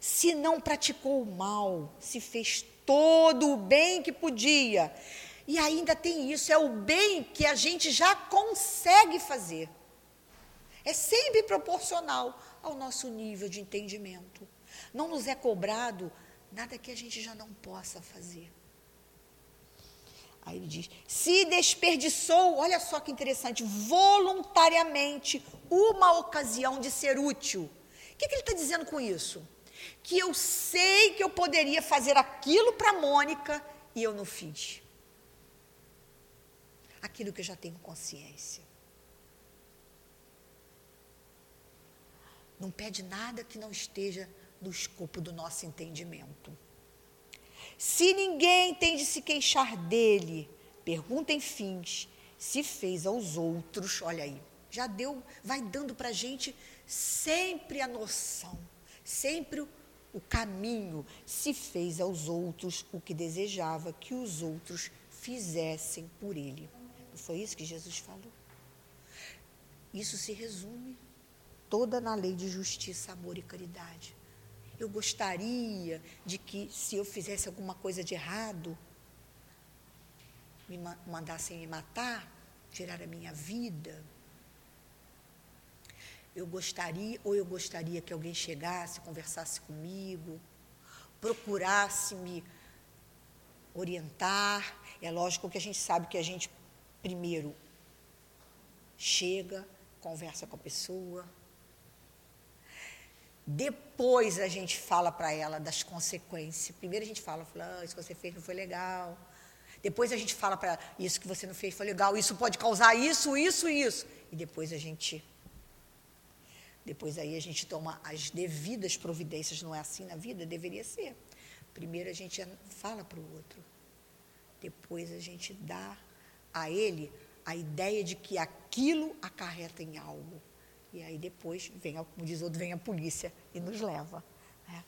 Se não praticou o mal, se fez todo o bem que podia. E ainda tem isso, é o bem que a gente já consegue fazer. É sempre proporcional ao nosso nível de entendimento. Não nos é cobrado nada que a gente já não possa fazer. Aí ele diz: se desperdiçou, olha só que interessante, voluntariamente uma ocasião de ser útil. O que, que ele está dizendo com isso? Que eu sei que eu poderia fazer aquilo para Mônica e eu não fiz. Aquilo que eu já tenho consciência. Não pede nada que não esteja no escopo do nosso entendimento. Se ninguém tem de se queixar dele, pergunta em fins, se fez aos outros, olha aí, já deu, vai dando para a gente sempre a noção, sempre o caminho, se fez aos outros o que desejava que os outros fizessem por ele. Foi isso que Jesus falou? Isso se resume toda na lei de justiça, amor e caridade. Eu gostaria de que, se eu fizesse alguma coisa de errado, me mandassem me matar, tirar a minha vida. Eu gostaria, ou eu gostaria que alguém chegasse, conversasse comigo, procurasse me orientar. É lógico que a gente sabe que a gente primeiro chega, conversa com a pessoa, depois a gente fala para ela das consequências. Primeiro a gente fala, fala ah, isso que você fez não foi legal. Depois a gente fala para isso que você não fez foi legal, isso pode causar isso, isso isso. E depois a gente. Depois aí a gente toma as devidas providências, não é assim na vida? Deveria ser. Primeiro a gente fala para o outro. Depois a gente dá a ele a ideia de que aquilo acarreta em algo. E aí depois, vem, como diz outro, vem a polícia e nos leva. Né?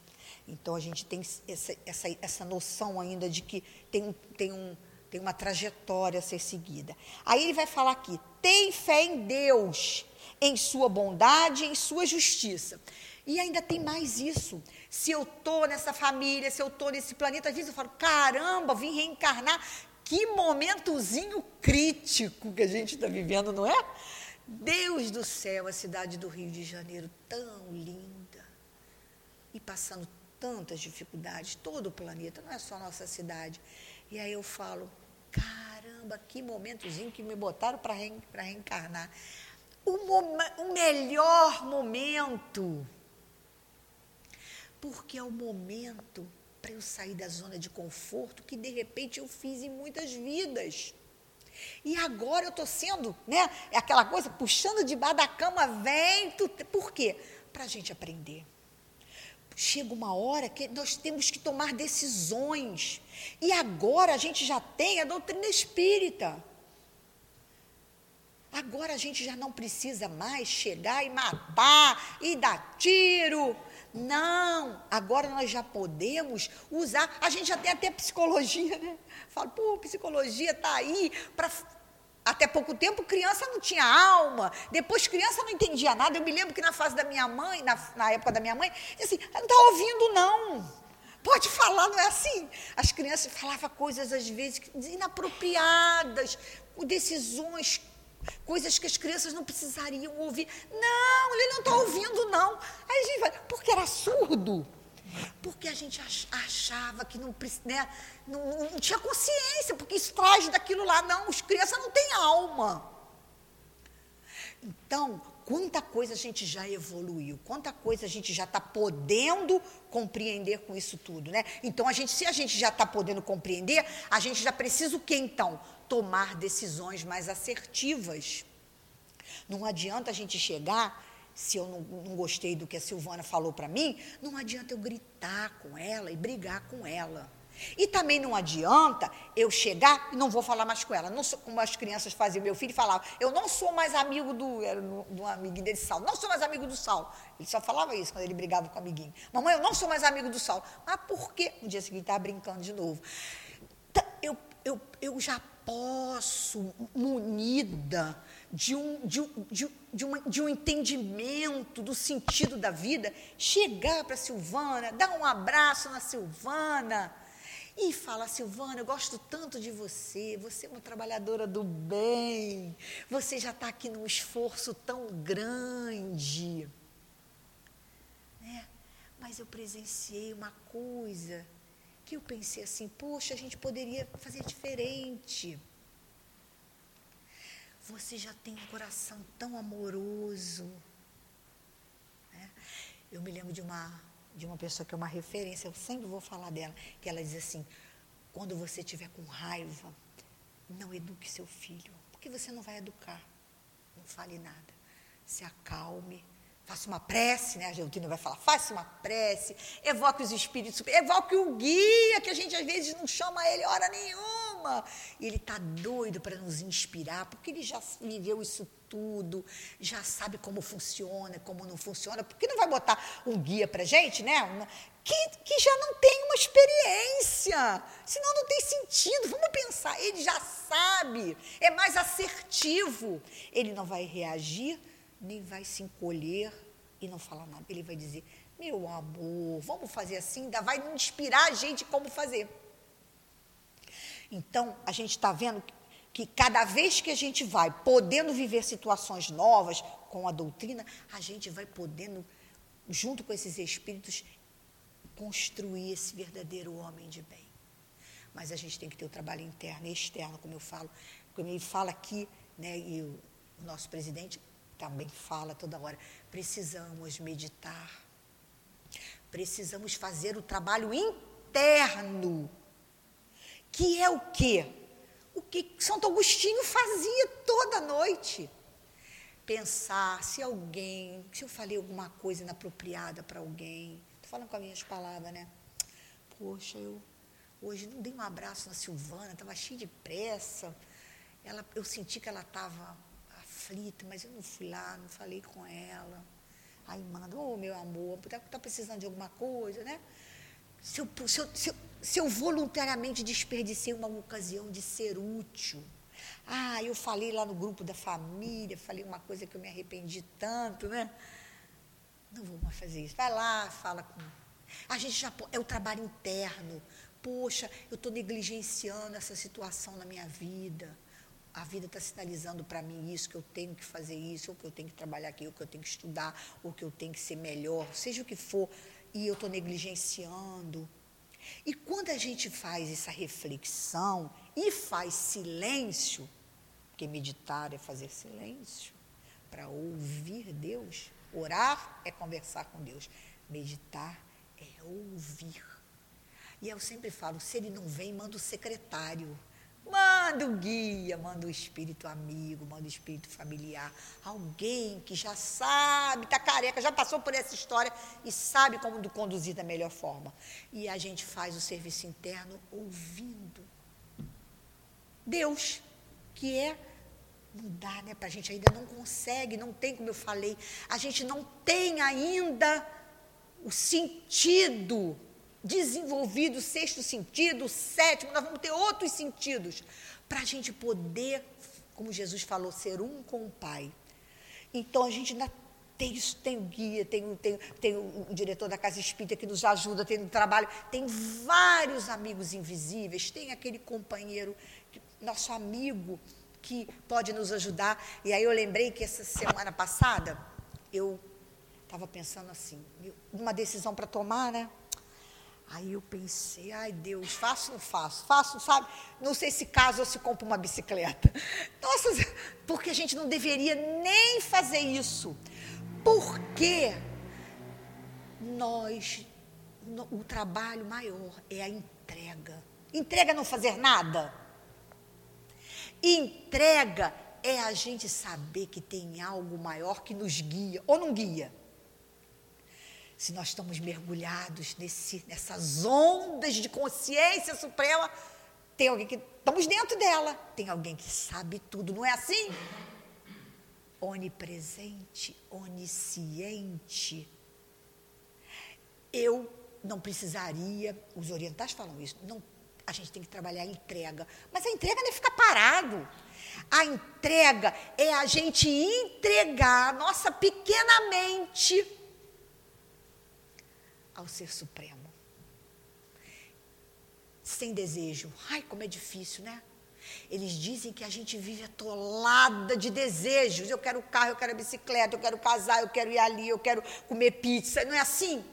Então a gente tem essa, essa, essa noção ainda de que tem, tem, um, tem uma trajetória a ser seguida. Aí ele vai falar aqui: tem fé em Deus, em sua bondade, em sua justiça. E ainda tem mais isso. Se eu estou nessa família, se eu estou nesse planeta, às vezes eu falo, caramba, vim reencarnar. Que momentozinho crítico que a gente está vivendo, não é? Deus do céu, a cidade do Rio de Janeiro, tão linda, e passando tantas dificuldades, todo o planeta, não é só nossa cidade. E aí eu falo, caramba, que momentozinho que me botaram para reen, reencarnar. O, o melhor momento, porque é o momento para eu sair da zona de conforto que de repente eu fiz em muitas vidas. E agora eu estou sendo, né? É aquela coisa, puxando debaixo da cama, vem. Por quê? Para a gente aprender. Chega uma hora que nós temos que tomar decisões. E agora a gente já tem a doutrina espírita. Agora a gente já não precisa mais chegar e matar e dar tiro. Não, agora nós já podemos usar, a gente já tem até psicologia, né? Fala, pô, psicologia está aí para. Até pouco tempo, criança não tinha alma, depois criança não entendia nada. Eu me lembro que na fase da minha mãe, na, na época da minha mãe, assim, não está ouvindo, não. Pode falar, não é assim? As crianças falavam coisas, às vezes, inapropriadas, com decisões coisas que as crianças não precisariam ouvir. Não, ele não está ouvindo, não. Aí a gente vai, porque era surdo. Porque a gente achava que não, né, não, não tinha consciência, porque isso traz daquilo lá. Não, as crianças não têm alma. Então, quanta coisa a gente já evoluiu, quanta coisa a gente já está podendo compreender com isso tudo, né? Então, a gente, se a gente já está podendo compreender, a gente já precisa o que então? tomar decisões mais assertivas. Não adianta a gente chegar, se eu não, não gostei do que a Silvana falou para mim, não adianta eu gritar com ela e brigar com ela. E também não adianta eu chegar e não vou falar mais com ela. Não sou, como as crianças faziam, meu filho falava, eu não sou mais amigo do, era do amiguinho dele, Sal, não sou mais amigo do Sal. Ele só falava isso quando ele brigava com o amiguinho. Mamãe, eu não sou mais amigo do Sal. Mas por quê? No dia seguinte estava brincando de novo. Eu, eu, eu já posso, munida de um, de, de, de, uma, de um entendimento do sentido da vida, chegar para a Silvana, dar um abraço na Silvana e falar: Silvana, eu gosto tanto de você, você é uma trabalhadora do bem, você já está aqui num esforço tão grande. Né? Mas eu presenciei uma coisa que eu pensei assim, poxa, a gente poderia fazer diferente. Você já tem um coração tão amoroso. Né? Eu me lembro de uma, de uma pessoa que é uma referência, eu sempre vou falar dela, que ela diz assim, quando você estiver com raiva, não eduque seu filho, porque você não vai educar. Não fale nada. Se acalme, Faça uma prece, né? A Argentina vai falar, faça uma prece, evoque os espíritos, evoque o guia, que a gente às vezes não chama ele hora nenhuma. E ele está doido para nos inspirar, porque ele já viveu isso tudo, já sabe como funciona, como não funciona. Porque não vai botar um guia para gente, né? Que, que já não tem uma experiência. Senão não tem sentido. Vamos pensar, ele já sabe, é mais assertivo. Ele não vai reagir, nem vai se encolher e não falar nada. Ele vai dizer: meu amor, vamos fazer assim, ainda vai inspirar a gente como fazer. Então, a gente está vendo que cada vez que a gente vai podendo viver situações novas com a doutrina, a gente vai podendo, junto com esses espíritos, construir esse verdadeiro homem de bem. Mas a gente tem que ter o trabalho interno e externo, como eu falo. Como ele fala aqui, né, e o nosso presidente também fala toda hora, precisamos meditar Precisamos fazer o trabalho interno, que é o quê? O que Santo Agostinho fazia toda noite. Pensar se alguém, se eu falei alguma coisa inapropriada para alguém, estou falando com as minhas palavras, né? Poxa, eu hoje não dei um abraço na Silvana, estava cheia de pressa. Ela, eu senti que ela estava aflita, mas eu não fui lá, não falei com ela. Aí manda, ô oh, meu amor, está tá precisando de alguma coisa, né? Se eu, se, eu, se, eu, se eu voluntariamente desperdicei uma ocasião de ser útil. Ah, eu falei lá no grupo da família, falei uma coisa que eu me arrependi tanto, né? Não vou mais fazer isso. Vai lá, fala com. A gente já. É o trabalho interno. Poxa, eu estou negligenciando essa situação na minha vida a vida está sinalizando para mim isso, que eu tenho que fazer isso, ou que eu tenho que trabalhar aqui, ou que eu tenho que estudar, ou que eu tenho que ser melhor, seja o que for, e eu estou negligenciando. E quando a gente faz essa reflexão e faz silêncio, porque meditar é fazer silêncio, para ouvir Deus, orar é conversar com Deus, meditar é ouvir. E eu sempre falo, se ele não vem, manda o secretário. Manda um guia, manda um espírito amigo, manda um espírito familiar. Alguém que já sabe, está careca, já passou por essa história e sabe como conduzir da melhor forma. E a gente faz o serviço interno ouvindo. Deus, que é dá, né? Para a gente ainda não consegue, não tem, como eu falei, a gente não tem ainda o sentido desenvolvido o sexto sentido, o sétimo, nós vamos ter outros sentidos para a gente poder, como Jesus falou, ser um com o Pai. Então a gente ainda tem isso, tem o guia, tem, tem, tem o, o diretor da Casa Espírita que nos ajuda, tem o trabalho, tem vários amigos invisíveis, tem aquele companheiro, nosso amigo, que pode nos ajudar. E aí eu lembrei que essa semana passada eu estava pensando assim, uma decisão para tomar, né? Aí eu pensei, ai Deus, faço ou não faço? Faço, sabe? Não sei se caso ou se compro uma bicicleta. Nossa, porque a gente não deveria nem fazer isso. Porque nós, o trabalho maior é a entrega. Entrega é não fazer nada. Entrega é a gente saber que tem algo maior que nos guia, ou não guia se nós estamos mergulhados nesse, nessas ondas de consciência suprema, tem alguém que. Estamos dentro dela. Tem alguém que sabe tudo, não é assim? Onipresente, onisciente. Eu não precisaria, os orientais falam isso, não, a gente tem que trabalhar a entrega. Mas a entrega não é ficar parado. A entrega é a gente entregar a nossa pequena mente ao Ser Supremo. Sem desejo. Ai, como é difícil, né? Eles dizem que a gente vive atolada de desejos. Eu quero carro, eu quero bicicleta, eu quero casar, eu quero ir ali, eu quero comer pizza. Não é assim?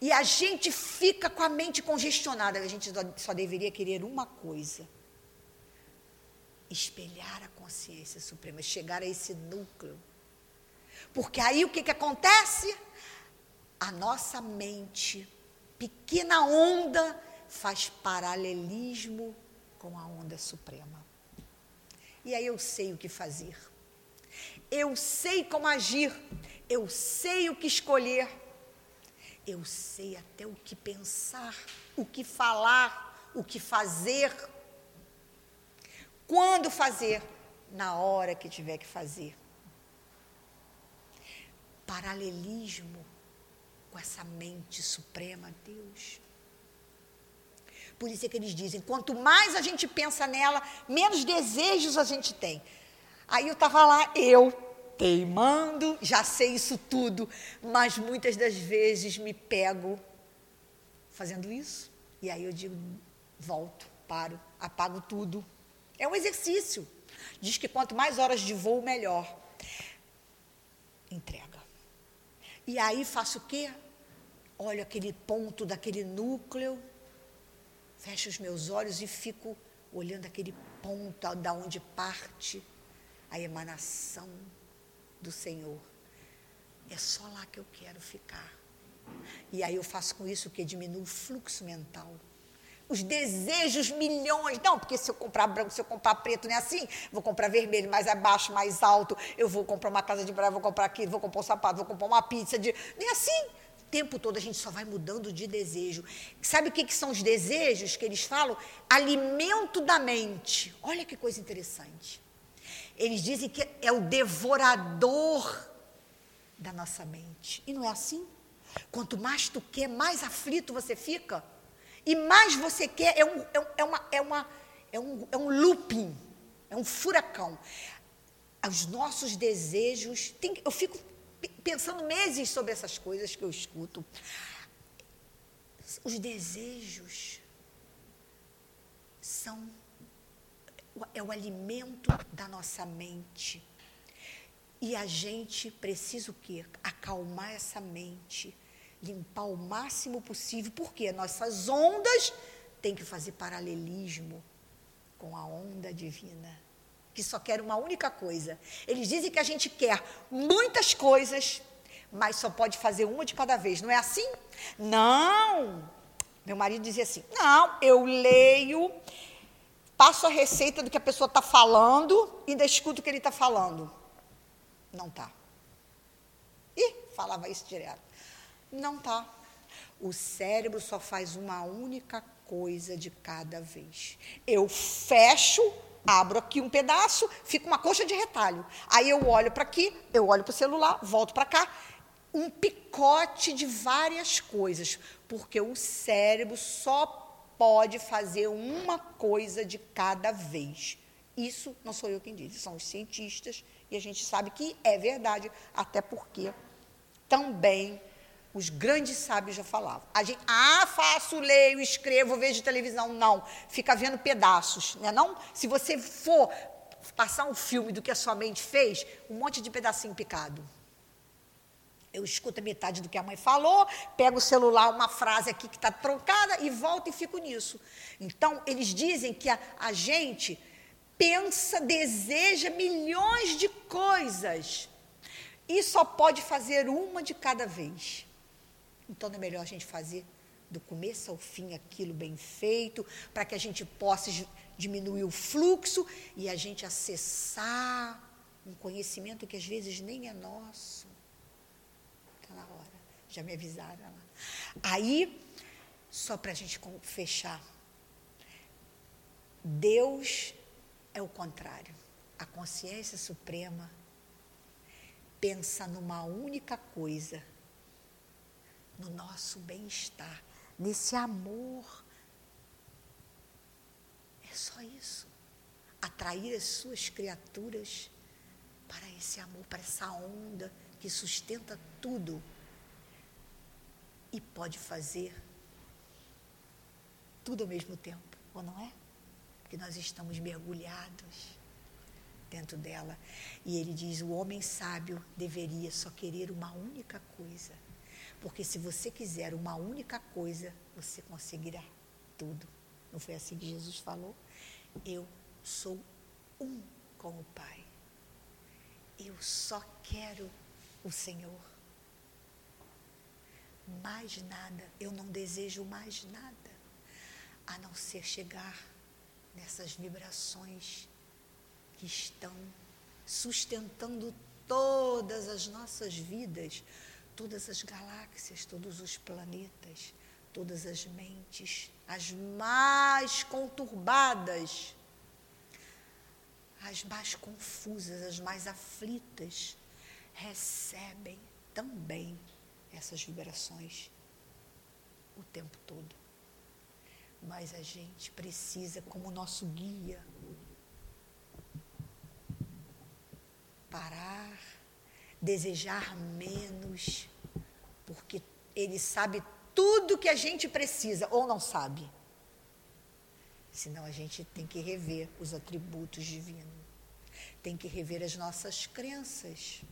E a gente fica com a mente congestionada. A gente só deveria querer uma coisa: espelhar a consciência suprema, chegar a esse núcleo. Porque aí o que, que acontece? A nossa mente, pequena onda, faz paralelismo com a onda suprema. E aí eu sei o que fazer. Eu sei como agir. Eu sei o que escolher. Eu sei até o que pensar, o que falar, o que fazer. Quando fazer? Na hora que tiver que fazer. Paralelismo com essa mente suprema, Deus. Por isso é que eles dizem: quanto mais a gente pensa nela, menos desejos a gente tem. Aí eu estava lá, eu, teimando, já sei isso tudo, mas muitas das vezes me pego fazendo isso. E aí eu digo: volto, paro, apago tudo. É um exercício. Diz que quanto mais horas de voo, melhor. Entrega. E aí faço o quê? Olho aquele ponto daquele núcleo fecho os meus olhos e fico olhando aquele ponto da onde parte a emanação do Senhor. É só lá que eu quero ficar. E aí eu faço com isso que diminui o fluxo mental. Os desejos milhões. Não, porque se eu comprar branco, se eu comprar preto, não é assim? Vou comprar vermelho, mais abaixo, mais alto. Eu vou comprar uma casa de praia, vou comprar aquilo, vou comprar um sapato, vou comprar uma pizza. De... Não é assim? Tempo todo a gente só vai mudando de desejo. Sabe o que, que são os desejos que eles falam? Alimento da mente. Olha que coisa interessante. Eles dizem que é o devorador da nossa mente. E não é assim? Quanto mais tu quer, mais aflito você fica. E mais você quer, é um, é, é uma, é, uma, é, um, é um looping, é um furacão. Os nossos desejos. Tem, eu fico pensando meses sobre essas coisas que eu escuto. Os desejos são é o alimento da nossa mente. E a gente precisa o quê? Acalmar essa mente, limpar o máximo possível, porque nossas ondas têm que fazer paralelismo com a onda divina que só quer uma única coisa. Eles dizem que a gente quer muitas coisas, mas só pode fazer uma de cada vez. Não é assim? Não. Meu marido dizia assim: não, eu leio, passo a receita do que a pessoa está falando e ainda escuto o que ele está falando. Não tá. Ih, falava isso direto. Não tá. O cérebro só faz uma única coisa de cada vez. Eu fecho abro aqui um pedaço, fica uma coxa de retalho. Aí eu olho para aqui, eu olho para o celular, volto para cá. Um picote de várias coisas, porque o cérebro só pode fazer uma coisa de cada vez. Isso não sou eu quem diz, são os cientistas, e a gente sabe que é verdade, até porque também os grandes sábios já falavam. A gente, ah, faço, leio, escrevo, vejo televisão. Não, fica vendo pedaços, né? Não, se você for passar um filme do que a sua mente fez, um monte de pedacinho picado. Eu escuto a metade do que a mãe falou, pego o celular, uma frase aqui que está trocada e volto e fico nisso. Então, eles dizem que a, a gente pensa, deseja milhões de coisas e só pode fazer uma de cada vez. Então não é melhor a gente fazer do começo ao fim aquilo bem feito, para que a gente possa diminuir o fluxo e a gente acessar um conhecimento que às vezes nem é nosso. Está na hora, já me avisaram lá. Aí, só para a gente fechar, Deus é o contrário. A consciência suprema pensa numa única coisa no nosso bem-estar, nesse amor. É só isso. Atrair as suas criaturas para esse amor, para essa onda que sustenta tudo e pode fazer tudo ao mesmo tempo, ou não é? Porque nós estamos mergulhados dentro dela. E ele diz: o homem sábio deveria só querer uma única coisa porque se você quiser uma única coisa, você conseguirá tudo. Não foi assim que Jesus falou? Eu sou um com o Pai. Eu só quero o Senhor. Mais nada, eu não desejo mais nada, a não ser chegar nessas vibrações que estão sustentando todas as nossas vidas todas as galáxias, todos os planetas, todas as mentes, as mais conturbadas, as mais confusas, as mais aflitas, recebem também essas vibrações o tempo todo. Mas a gente precisa, como nosso guia, parar, desejar menos, porque ele sabe tudo que a gente precisa, ou não sabe. Senão a gente tem que rever os atributos divinos, tem que rever as nossas crenças.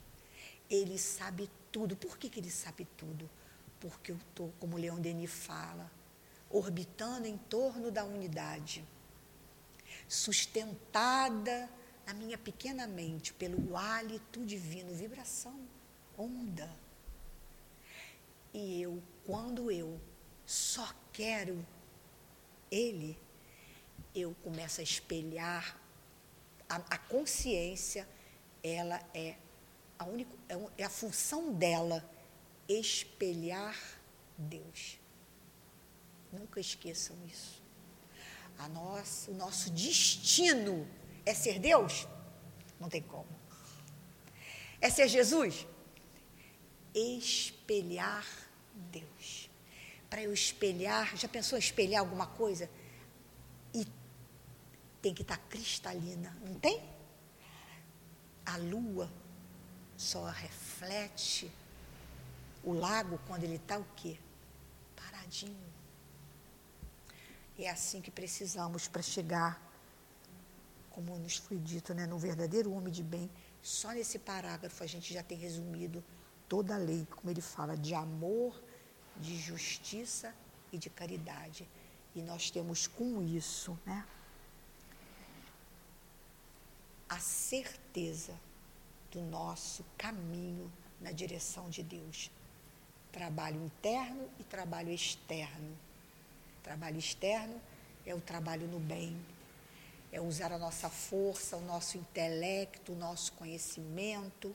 Ele sabe tudo. Por que, que ele sabe tudo? Porque eu estou, como Leão Denis fala, orbitando em torno da unidade, sustentada na minha pequena mente pelo hálito divino, vibração, onda. E eu, quando eu só quero Ele, eu começo a espelhar a, a consciência, ela é a única, é, é a função dela espelhar Deus. Nunca esqueçam isso. A nossa, o nosso destino é ser Deus? Não tem como. É ser Jesus? Espelhar Deus. Para eu espelhar, já pensou em espelhar alguma coisa? E tem que estar tá cristalina, não tem? A lua só reflete o lago quando ele está o quê? Paradinho. É assim que precisamos para chegar, como nos foi dito, né, no verdadeiro homem de bem. Só nesse parágrafo a gente já tem resumido toda a lei, como ele fala, de amor, de justiça e de caridade. E nós temos com isso, né? a certeza do nosso caminho na direção de Deus. Trabalho interno e trabalho externo. Trabalho externo é o trabalho no bem, é usar a nossa força, o nosso intelecto, o nosso conhecimento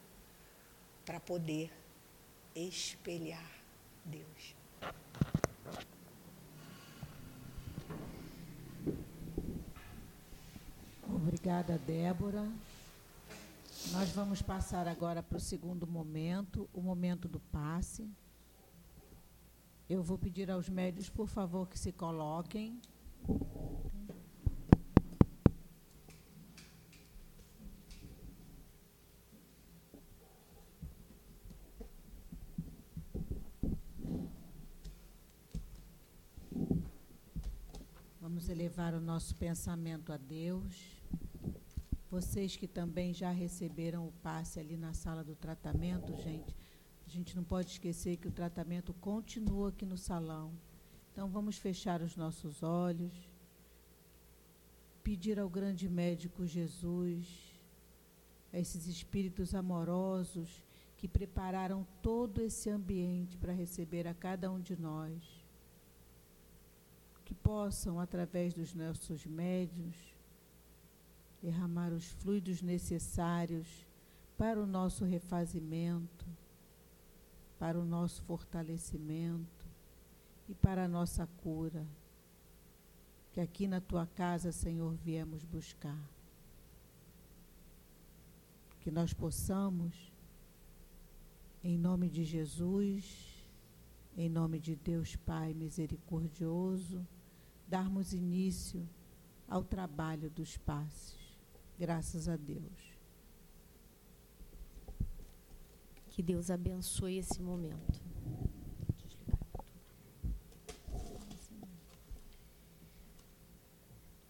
para poder espelhar Deus. Obrigada, Débora. Nós vamos passar agora para o segundo momento, o momento do passe. Eu vou pedir aos médios, por favor, que se coloquem. Vamos elevar o nosso pensamento a Deus. Vocês que também já receberam o passe ali na sala do tratamento, gente, a gente não pode esquecer que o tratamento continua aqui no salão. Então vamos fechar os nossos olhos, pedir ao grande médico Jesus, a esses espíritos amorosos que prepararam todo esse ambiente para receber a cada um de nós, que possam, através dos nossos médios, derramar os fluidos necessários para o nosso refazimento, para o nosso fortalecimento e para a nossa cura, que aqui na tua casa, Senhor, viemos buscar. Que nós possamos, em nome de Jesus, em nome de Deus Pai misericordioso, darmos início ao trabalho dos passos Graças a Deus. Que Deus abençoe esse momento.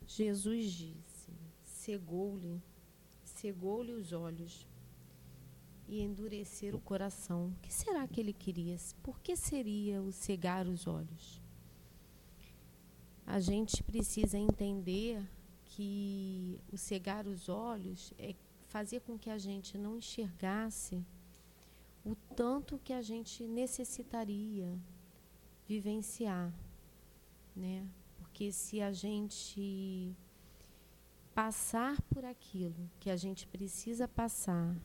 Jesus disse: cegou-lhe, cegou-lhe os olhos e endurecer o coração. O que será que ele queria? Por que seria o cegar os olhos? A gente precisa entender que o cegar os olhos é fazer com que a gente não enxergasse o tanto que a gente necessitaria vivenciar, né? Porque se a gente passar por aquilo que a gente precisa passar,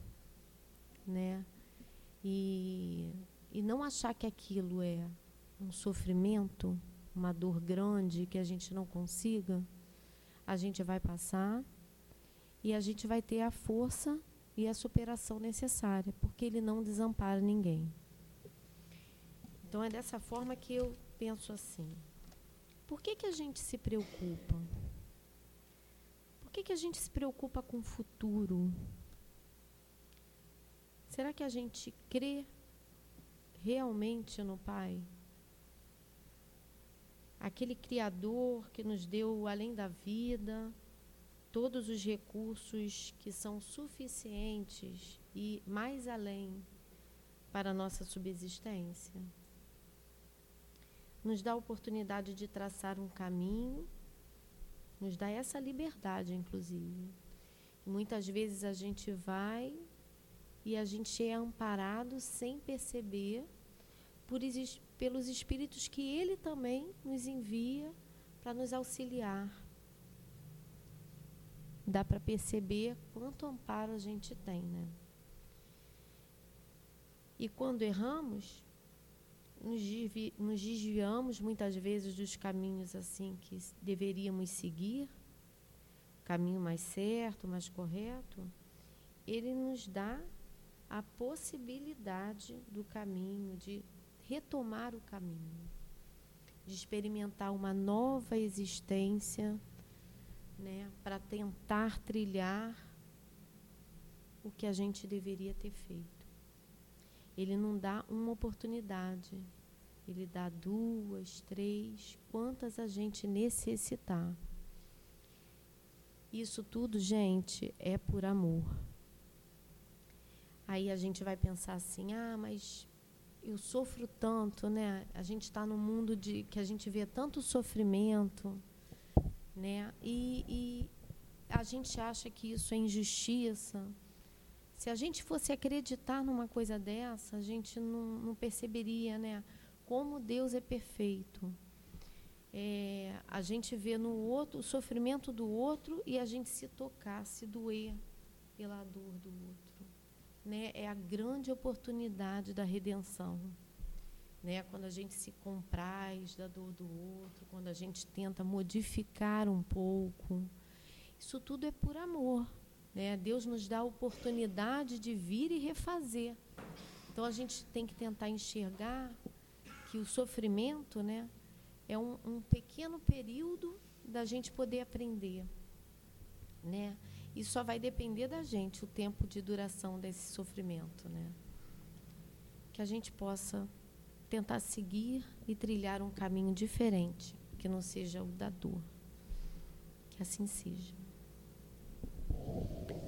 né? E, e não achar que aquilo é um sofrimento, uma dor grande que a gente não consiga, a gente vai passar e a gente vai ter a força e a superação necessária, porque ele não desampara ninguém. Então é dessa forma que eu penso assim. Por que, que a gente se preocupa? Por que, que a gente se preocupa com o futuro? Será que a gente crê realmente no Pai? Aquele Criador que nos deu além da vida, todos os recursos que são suficientes e mais além para a nossa subsistência. Nos dá a oportunidade de traçar um caminho, nos dá essa liberdade, inclusive. Muitas vezes a gente vai e a gente é amparado sem perceber por, pelos espíritos que ele também nos envia para nos auxiliar dá para perceber quanto amparo a gente tem, né? E quando erramos, nos, desviamos muitas vezes dos caminhos assim que deveríamos seguir, caminho mais certo, mais correto, ele nos dá a possibilidade do caminho, de retomar o caminho, de experimentar uma nova existência né, para tentar trilhar o que a gente deveria ter feito. Ele não dá uma oportunidade, ele dá duas, três, quantas a gente necessitar. Isso tudo, gente, é por amor. Aí a gente vai pensar assim: ah, mas eu sofro tanto, né? A gente está no mundo de que a gente vê tanto sofrimento né? E, e a gente acha que isso é injustiça. Se a gente fosse acreditar numa coisa dessa, a gente não, não perceberia, né? Como Deus é perfeito. É, a gente vê no outro o sofrimento do outro e a gente se tocar, se doer pela dor do outro. Né? É a grande oportunidade da redenção né? quando a gente se compraz da dor do outro, quando a gente tenta modificar um pouco. Isso tudo é por amor. Né? Deus nos dá a oportunidade de vir e refazer. Então a gente tem que tentar enxergar que o sofrimento né, é um, um pequeno período da gente poder aprender. Né? E só vai depender da gente o tempo de duração desse sofrimento. Né? Que a gente possa tentar seguir e trilhar um caminho diferente, que não seja o da dor. Que assim seja.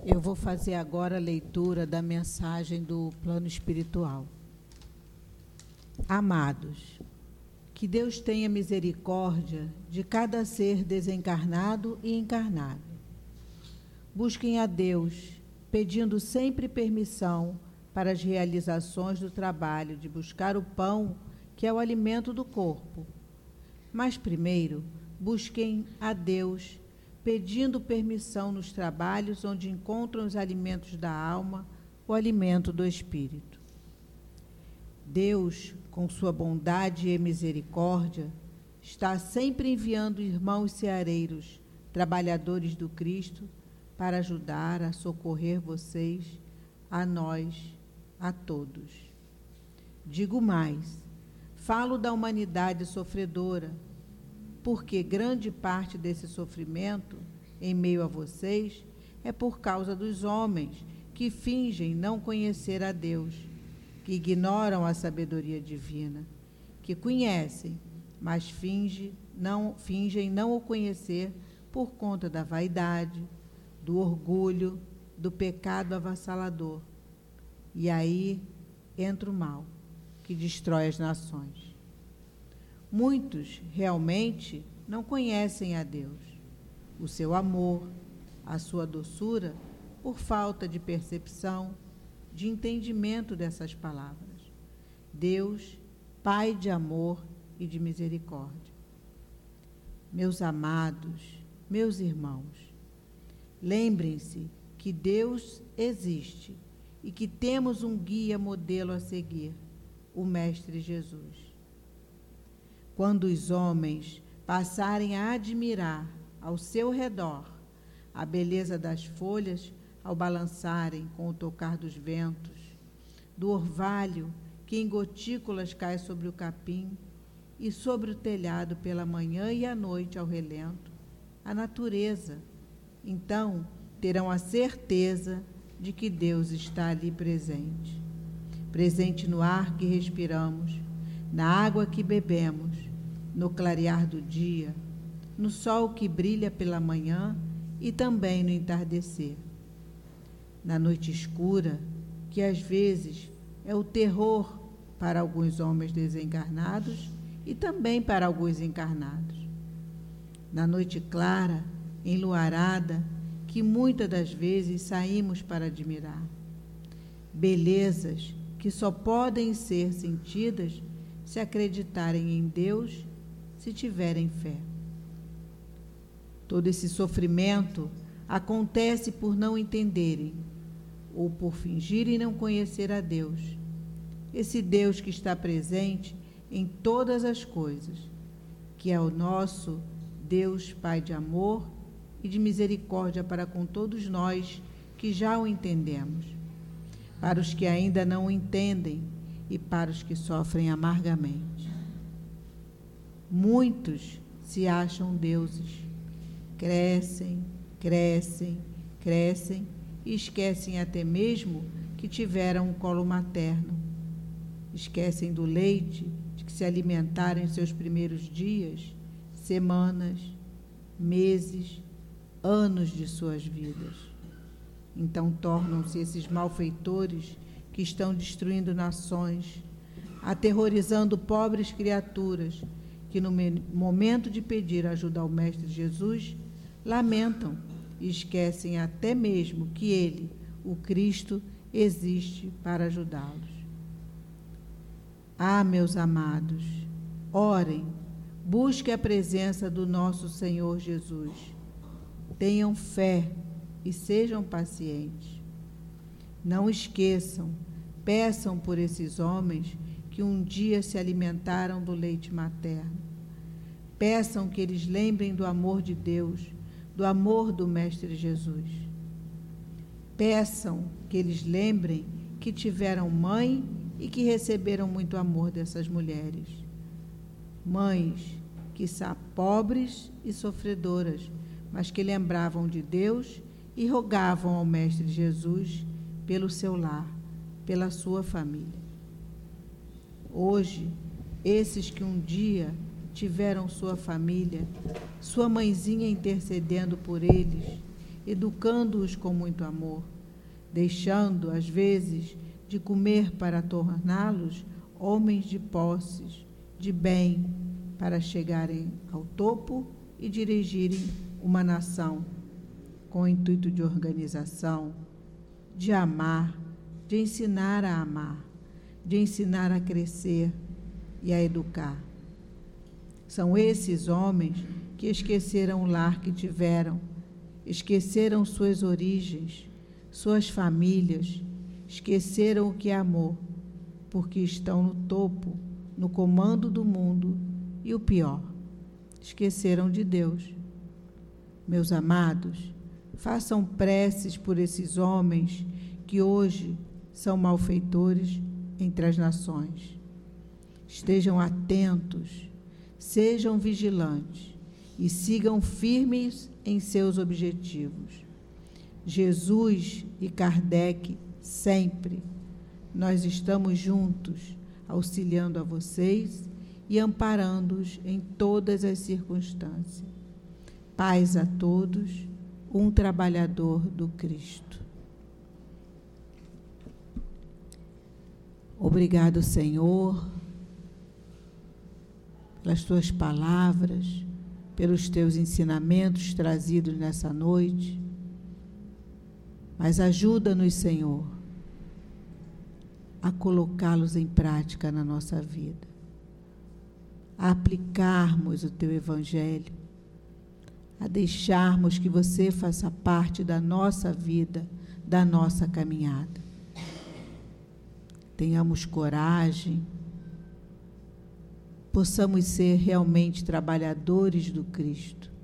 Eu vou fazer agora a leitura da mensagem do plano espiritual. Amados, que Deus tenha misericórdia de cada ser desencarnado e encarnado. Busquem a Deus, pedindo sempre permissão para as realizações do trabalho de buscar o pão, que é o alimento do corpo. Mas primeiro, busquem a Deus, pedindo permissão nos trabalhos onde encontram os alimentos da alma, o alimento do espírito. Deus, com sua bondade e misericórdia, está sempre enviando irmãos ceareiros, trabalhadores do Cristo, para ajudar a socorrer vocês, a nós a todos. Digo mais, falo da humanidade sofredora, porque grande parte desse sofrimento, em meio a vocês, é por causa dos homens que fingem não conhecer a Deus, que ignoram a sabedoria divina, que conhecem, mas não, fingem não o conhecer por conta da vaidade, do orgulho, do pecado avassalador e aí entra o mal, que destrói as nações. Muitos realmente não conhecem a Deus, o seu amor, a sua doçura, por falta de percepção, de entendimento dessas palavras. Deus, Pai de amor e de misericórdia. Meus amados, meus irmãos, lembrem-se que Deus existe e que temos um guia modelo a seguir, o Mestre Jesus. Quando os homens passarem a admirar ao seu redor a beleza das folhas ao balançarem com o tocar dos ventos, do orvalho que em gotículas cai sobre o capim e sobre o telhado pela manhã e à noite ao relento, a natureza. Então terão a certeza de que Deus está ali presente. Presente no ar que respiramos, na água que bebemos, no clarear do dia, no sol que brilha pela manhã e também no entardecer. Na noite escura, que às vezes é o terror para alguns homens desencarnados e também para alguns encarnados. Na noite clara, enluarada, que muitas das vezes saímos para admirar. Belezas que só podem ser sentidas se acreditarem em Deus se tiverem fé. Todo esse sofrimento acontece por não entenderem ou por fingirem não conhecer a Deus. Esse Deus que está presente em todas as coisas, que é o nosso Deus Pai de amor e de misericórdia para com todos nós que já o entendemos. Para os que ainda não o entendem e para os que sofrem amargamente. Muitos se acham deuses. Crescem, crescem, crescem e esquecem até mesmo que tiveram um colo materno. Esquecem do leite de que se alimentaram em seus primeiros dias, semanas, meses, anos de suas vidas. Então tornam-se esses malfeitores que estão destruindo nações, aterrorizando pobres criaturas que no momento de pedir ajuda ao Mestre Jesus, lamentam e esquecem até mesmo que Ele, o Cristo, existe para ajudá-los. Ah, meus amados, orem, busquem a presença do nosso Senhor Jesus. Tenham fé e sejam pacientes. Não esqueçam, peçam por esses homens que um dia se alimentaram do leite materno. Peçam que eles lembrem do amor de Deus, do amor do Mestre Jesus. Peçam que eles lembrem que tiveram mãe e que receberam muito amor dessas mulheres. Mães que são pobres e sofredoras, mas que lembravam de Deus e rogavam ao Mestre Jesus pelo seu lar, pela sua família. Hoje, esses que um dia tiveram sua família, sua mãezinha intercedendo por eles, educando-os com muito amor, deixando, às vezes, de comer para torná-los homens de posses, de bem, para chegarem ao topo e dirigirem uma nação com o intuito de organização, de amar, de ensinar a amar de ensinar a crescer e a educar. São esses homens que esqueceram o lar que tiveram, esqueceram suas origens, suas famílias, esqueceram o que é amor, porque estão no topo, no comando do mundo e o pior, esqueceram de Deus. Meus amados, façam preces por esses homens que hoje são malfeitores entre as nações. Estejam atentos, sejam vigilantes e sigam firmes em seus objetivos. Jesus e Kardec sempre. Nós estamos juntos, auxiliando a vocês e amparando-os em todas as circunstâncias. Paz a todos, um trabalhador do Cristo. Obrigado, Senhor, pelas tuas palavras, pelos teus ensinamentos trazidos nessa noite. Mas ajuda-nos, Senhor, a colocá-los em prática na nossa vida, a aplicarmos o teu Evangelho, a deixarmos que você faça parte da nossa vida, da nossa caminhada tenhamos coragem, possamos ser realmente trabalhadores do Cristo.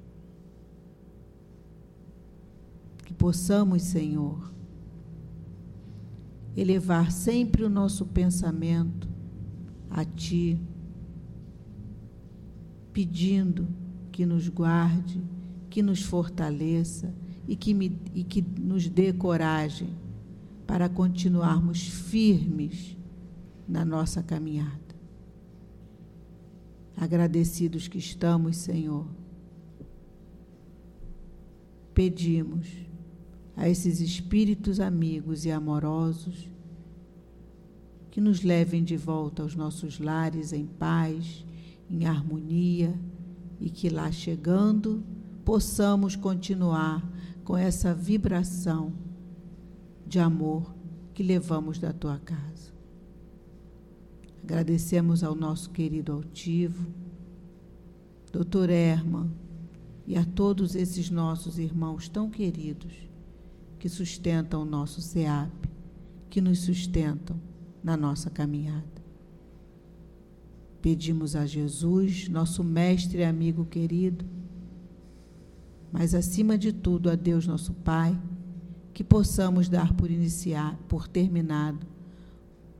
possamos, Senhor, elevar sempre o nosso pensamento a Ti, pedindo que nos guarde, que nos fortaleça e que, me, e que nos dê coragem para continuarmos firmes na nossa caminhada. Agradecidos que estamos, Senhor, pedimos a esses espíritos amigos e amorosos que nos levem de volta aos nossos lares em paz, em harmonia e que lá chegando possamos continuar com essa vibração de amor que levamos da tua casa. Agradecemos ao nosso querido altivo, doutor Herman, e a todos esses nossos irmãos tão queridos que sustentam o nosso SEAP, que nos sustentam na nossa caminhada. Pedimos a Jesus, nosso mestre e amigo querido, mas acima de tudo a Deus nosso Pai, que possamos dar por iniciar, por terminado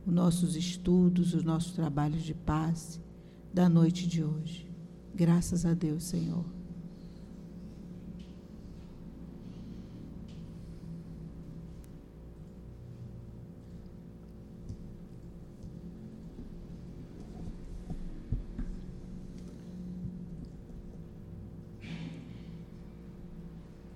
os nossos estudos, os nossos trabalhos de passe da noite de hoje. Graças a Deus, Senhor.